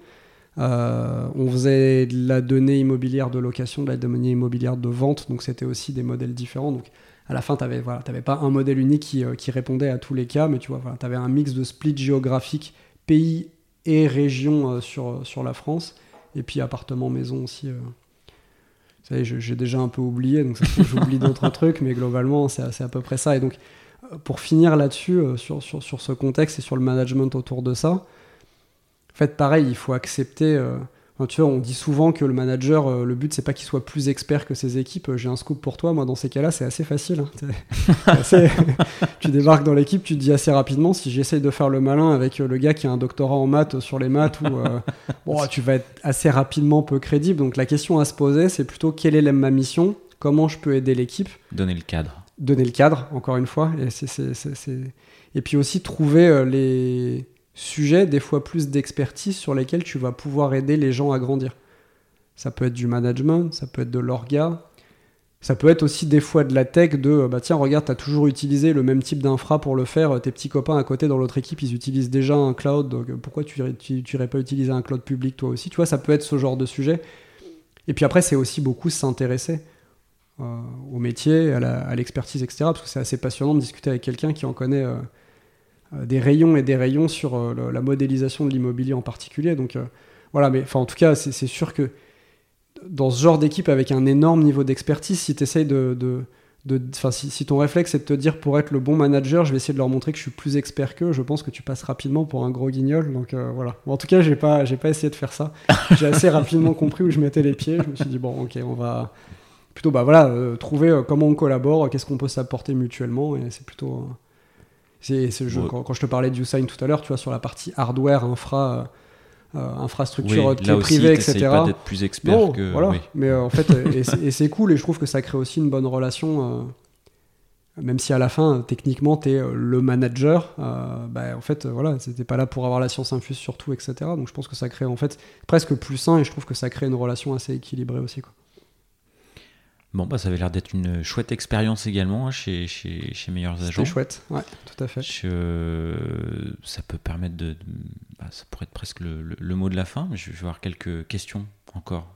Euh, on faisait de la donnée immobilière de location, de la donnée immobilière de vente, donc c'était aussi des modèles différents. Donc à la fin, tu n'avais voilà, pas un modèle unique qui, euh, qui, répondait à tous les cas, mais tu vois, voilà, tu avais un mix de split géographique, pays et région euh, sur, sur la France, et puis appartement, maison aussi. Vous savez, j'ai déjà un peu oublié, donc j'oublie d'autres trucs, mais globalement, c'est à peu près ça. Et donc, pour finir là-dessus, sur, sur, sur, ce contexte et sur le management autour de ça, en fait, pareil, il faut accepter. Euh, tu vois, on dit souvent que le manager, euh, le but, c'est pas qu'il soit plus expert que ses équipes. J'ai un scoop pour toi. Moi, dans ces cas-là, c'est assez facile. Hein. tu débarques dans l'équipe, tu te dis assez rapidement si j'essaye de faire le malin avec euh, le gars qui a un doctorat en maths sur les maths, ou bon, tu vas être assez rapidement peu crédible. Donc, la question à se poser, c'est plutôt quelle est ma mission? Comment je peux aider l'équipe? Donner le cadre. Donner le cadre, encore une fois. Et, et puis aussi trouver les sujets, des fois plus d'expertise sur lesquels tu vas pouvoir aider les gens à grandir. Ça peut être du management, ça peut être de l'orga, ça peut être aussi des fois de la tech, de bah tiens, regarde, tu as toujours utilisé le même type d'infra pour le faire, tes petits copains à côté dans l'autre équipe, ils utilisent déjà un cloud, donc pourquoi tu n'irais pas utiliser un cloud public toi aussi? Tu vois, ça peut être ce genre de sujet. Et puis après, c'est aussi beaucoup s'intéresser euh, au métier, à l'expertise, etc. Parce que c'est assez passionnant de discuter avec quelqu'un qui en connaît. Euh, euh, des rayons et des rayons sur euh, la modélisation de l'immobilier en particulier. Donc euh, voilà, mais en tout cas, c'est sûr que dans ce genre d'équipe avec un énorme niveau d'expertise, si tu de, de, si, si, ton réflexe est de te dire pour être le bon manager, je vais essayer de leur montrer que je suis plus expert qu'eux, je pense que tu passes rapidement pour un gros guignol. Donc euh, voilà. en tout cas, j'ai pas, j'ai pas essayé de faire ça. J'ai assez rapidement compris où je mettais les pieds. Je me suis dit bon, ok, on va plutôt bah voilà euh, trouver euh, comment on collabore, qu'est-ce qu'on peut s'apporter mutuellement, et c'est plutôt. C'est, quand, je te parlais du Usain tout à l'heure, tu vois sur la partie hardware, infra. infrastructure oui, clé privée, etc. Pas d'être plus expert que. Voilà. Mais en fait, et c'est cool et je trouve que ça crée aussi une bonne relation même si à la fin, techniquement, tu es euh, le manager, euh, bah, en fait, voilà, c'était pas là pour avoir la science infuse surtout, etc. Donc je pense que ça crée en fait presque plus sain et je trouve que ça crée une relation assez équilibrée aussi. Quoi. Bon, bah, ça avait l'air d'être une chouette expérience également hein, chez, chez, chez Meilleurs Agents. C'est chouette, ouais, tout à fait. ça peut permettre de. Bah, ça pourrait être presque le, mot de la fin, mais je vais voir quelques questions encore.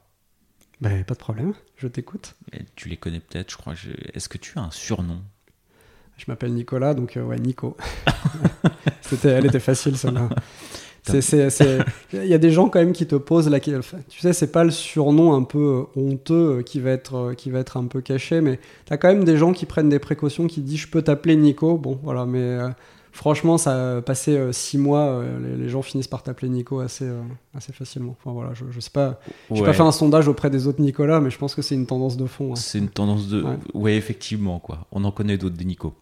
Bah, pas de problème, je t'écoute. Tu les connais peut-être, je crois. Est-ce que tu as un surnom? Je m'appelle Nicolas, donc euh, ouais, Nico. Elle était facile, celle-là. Il y a des gens quand même qui te posent la question. Tu sais, c'est pas le surnom un peu euh, honteux euh, qui va être, qui va être un peu caché, mais tu as quand même des gens qui prennent des précautions, qui disent je peux t'appeler Nico. Bon, voilà, mais franchement, ça a passé six mois, les, gens finissent par t'appeler Nico assez, assez facilement. Enfin voilà, je, je sais pas. J'ai pas fait un sondage auprès des autres Nicolas, mais je pense que c'est une tendance de fond. Hein. C'est une tendance de. Ouais. ouais, effectivement, quoi. On en connaît d'autres des Nico.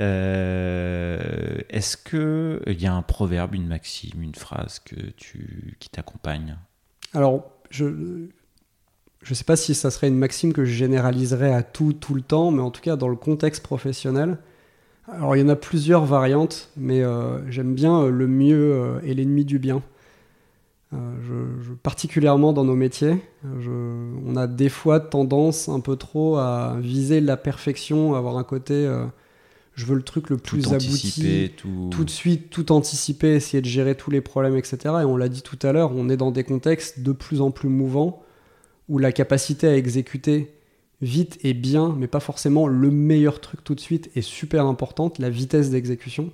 Euh, est-ce qu'il il y a un proverbe, une maxime, une phrase que tu, qui t'accompagne? Alors, je ne sais pas si ça serait une maxime que je généraliserais à tout, tout le temps, mais en tout cas, dans le contexte professionnel, alors il y en a plusieurs variantes, mais euh, j'aime bien euh, le mieux et l'ennemi du bien. je, particulièrement dans nos métiers, on a des fois tendance un peu trop à viser la perfection, avoir un côté je veux le truc le plus abouti, tout... de suite, tout anticiper, essayer de gérer tous les problèmes, etc. Et on l'a dit tout à l'heure, on est dans des contextes de plus en plus mouvants où la capacité à exécuter vite et bien, mais pas forcément le meilleur truc tout de suite, est super importante, la vitesse d'exécution.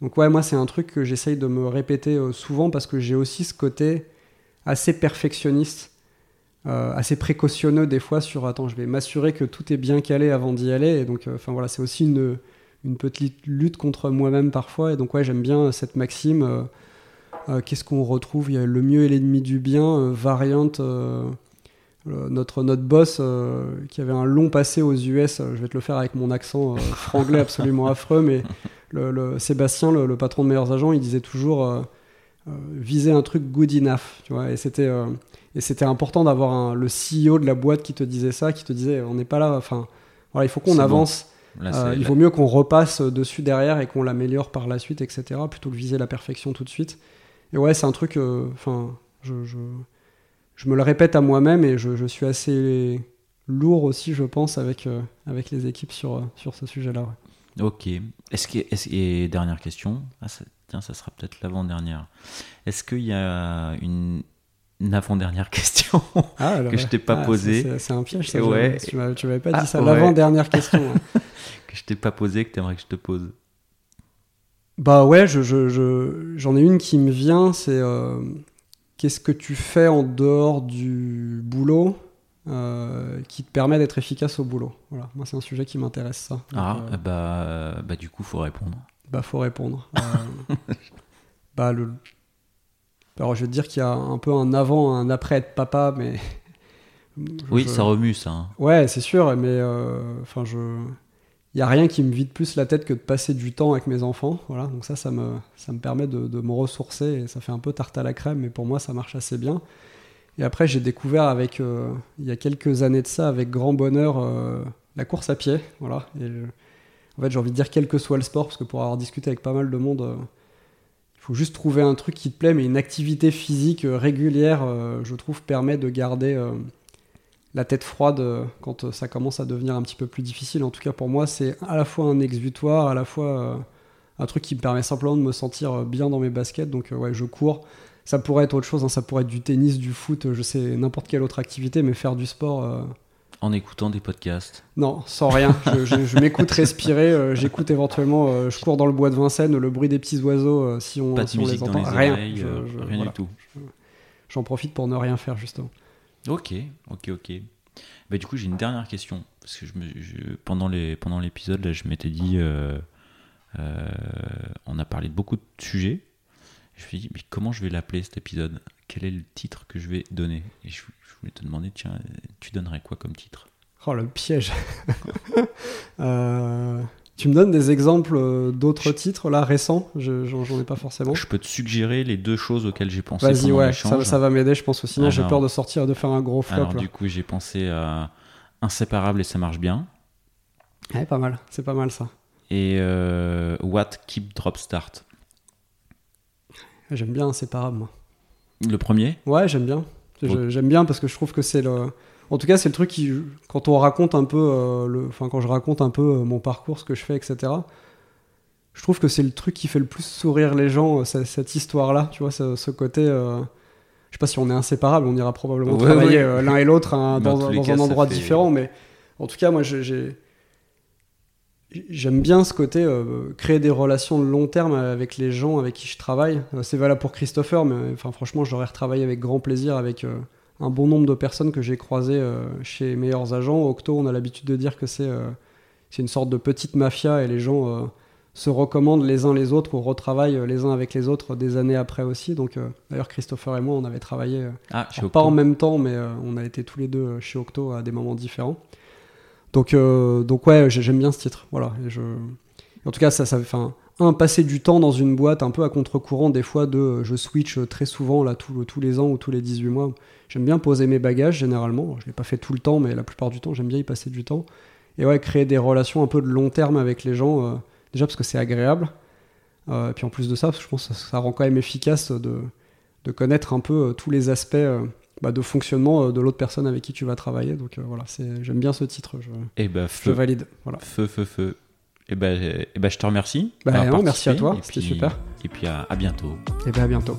Donc ouais, moi c'est un truc que j'essaye de me répéter euh, souvent parce que j'ai aussi ce côté assez perfectionniste, euh, assez précautionneux des fois sur attends, je vais m'assurer que tout est bien calé avant d'y aller. Et donc, euh, enfin voilà, c'est aussi une, une petite lutte contre moi-même parfois. Et donc, ouais, j'aime bien cette maxime. Euh, euh, qu'est-ce qu'on retrouve? Il y a le mieux et l'ennemi du bien, euh, variante. notre, notre boss qui avait un long passé aux US, je vais te le faire avec mon accent franglais absolument affreux, mais le, Sébastien, le, patron de meilleurs agents, il disait toujours viser un truc good enough, tu vois, et c'était et c'était important d'avoir le CEO de la boîte qui te disait ça, qui te disait on n'est pas là, enfin voilà, il faut qu'on avance. Euh, il vaut mieux qu'on repasse dessus derrière et qu'on l'améliore par la suite, etc., plutôt que viser la perfection tout de suite. Et ouais, c'est un truc, euh, enfin, je, je, je, me le répète à moi-même et je, je, suis assez lourd aussi, je pense, avec, euh, avec les équipes sur, sur ce sujet-là. Ok. Est-ce que, est et dernière question, ah, ça, tiens, ça sera peut-être l'avant-dernière. Est-ce qu'il y a une avant-dernière question ah, que je t'ai pas ah, posée. C'est un piège, ça. Ouais. Tu m'avais pas dit ah, ça. L'avant-dernière question. Hein. que je t'ai pas posée, que tu aimerais que je te pose. Bah ouais, j'en je, je, ai une qui me vient, c'est euh, qu'est-ce que tu fais en dehors du boulot euh, qui te permet d'être efficace au boulot? Voilà, moi c'est un sujet qui m'intéresse ça. ah, euh, bah, bah du coup, faut répondre. Bah faut répondre. bah le, alors je vais te dire qu'il y a un peu un avant, un après être papa, mais. oui, ça remue ça. Hein. Ouais, c'est sûr, mais euh, enfin je. Il n'y a rien qui me vide plus la tête que de passer du temps avec mes enfants. Voilà, donc ça, ça me, ça me permet de, me ressourcer et ça fait un peu tarte à la crème, mais pour moi, ça marche assez bien. Et après, j'ai découvert avec, euh, il y a quelques années de ça, avec grand bonheur, euh, la course à pied. Voilà. Et en fait, j'ai envie de dire quel que soit le sport, parce que pour avoir discuté avec pas mal de monde, faut juste trouver un truc qui te plaît, mais une activité physique euh, régulière, euh, je trouve, permet de garder euh, la tête froide quand ça commence à devenir un petit peu plus difficile. En tout cas, pour moi, c'est à la fois un exutoire, à la fois un truc qui me permet simplement de me sentir bien dans mes baskets. Donc, ouais, je cours. Ça pourrait être autre chose, hein. ça pourrait être du tennis, du foot, je sais, n'importe quelle autre activité, mais faire du sport en écoutant des podcasts Non, sans rien. Je, m'écoute respirer, euh, j'écoute éventuellement, euh, je cours dans le bois de Vincennes, le bruit des petits oiseaux, euh, si on, Pas de musique les entend. Dans les rien, rien du tout. J'en profite pour ne rien faire, justement. Ok, ok, ok. Bah, du coup, j'ai une dernière question. parce que je me, je- pendant l'épisode, je m'étais dit, on a parlé de beaucoup de sujets. Je me suis dit, mais comment je vais l'appeler cet épisode? Quel est le titre que je vais donner Et je, je voulais te demander, tiens, tu donnerais quoi comme titre? Oh le piège. Euh, tu me donnes des exemples euh, d'autres titres là récents? Je- J'en j'en ai pas forcément. Je peux te suggérer les deux choses auxquelles j'ai pensé Vas-y, ouais, ça, va m'aider, je pense. que Sinon, j'ai peur de sortir et de faire un gros flop. Alors là. du coup, j'ai pensé à Inséparable et ça marche bien. Ouais, pas mal. C'est pas mal ça. Et euh, What Keep Drop Start. J'aime bien Inséparable, moi. Le premier Ouais, j'aime bien. J'aime bien parce que je trouve que c'est le. En tout cas, c'est le truc qui, quand on raconte un peu, euh, le... enfin, quand je raconte un peu euh, mon parcours, ce que je fais, etc. Je trouve que c'est le truc qui fait le plus sourire les gens, euh, cette, cette histoire-là, tu vois, ce, ce côté. Je sais pas si on est inséparables, on ira probablement Ouais, travailler ouais. l'un et l'autre hein, Dans un- les dans cas, un ça endroit fait- différent, mais en tout cas, moi, j'ai. J'aime bien ce côté euh, créer des relations de long terme avec les gens avec qui je travaille. Euh, c'est valable pour Christopher, mais enfin franchement, j'aurais retravaillé avec grand plaisir avec euh, un bon nombre de personnes que j'ai croisées euh, chez Meilleurs Agents. Octo, on a l'habitude de dire que c'est euh, c'est une sorte de petite mafia et les gens euh, se recommandent les uns les autres ou retravaillent euh, les uns avec les autres des années après aussi. Donc euh, d'ailleurs, Christopher et moi, on avait travaillé euh, Ah, pas en même temps, mais euh, on a été tous les deux euh, chez Octo à des moments différents. Donc, euh, donc ouais, j'ai- j'aime bien ce titre. Voilà. Et. En tout cas, ça, ça, enfin, un passer du temps dans une boîte un peu à contre-courant des fois de, euh, je switch euh, très souvent là tous les ans ou tous les 18 mois. J'aime bien poser mes bagages généralement. Je l'ai pas fait tout le temps, mais la plupart du temps, j'aime bien y passer du temps. Et ouais, créer des relations un peu de long terme avec les gens. déjà parce que c'est agréable. Et puis en plus de ça, je pense que ça, rend quand même efficace de, de connaître un peu tous les aspects bah, de fonctionnement euh, de l'autre personne avec qui tu vas travailler. Donc euh, voilà, j'aime bien ce titre, je, Eh ben, je feu, valide. Voilà. feu, feu, feu. Eh ben, eh ben, je te remercie. Bah, non, merci à toi, Et c'était super. Et puis à, à bientôt. Et bien à bientôt.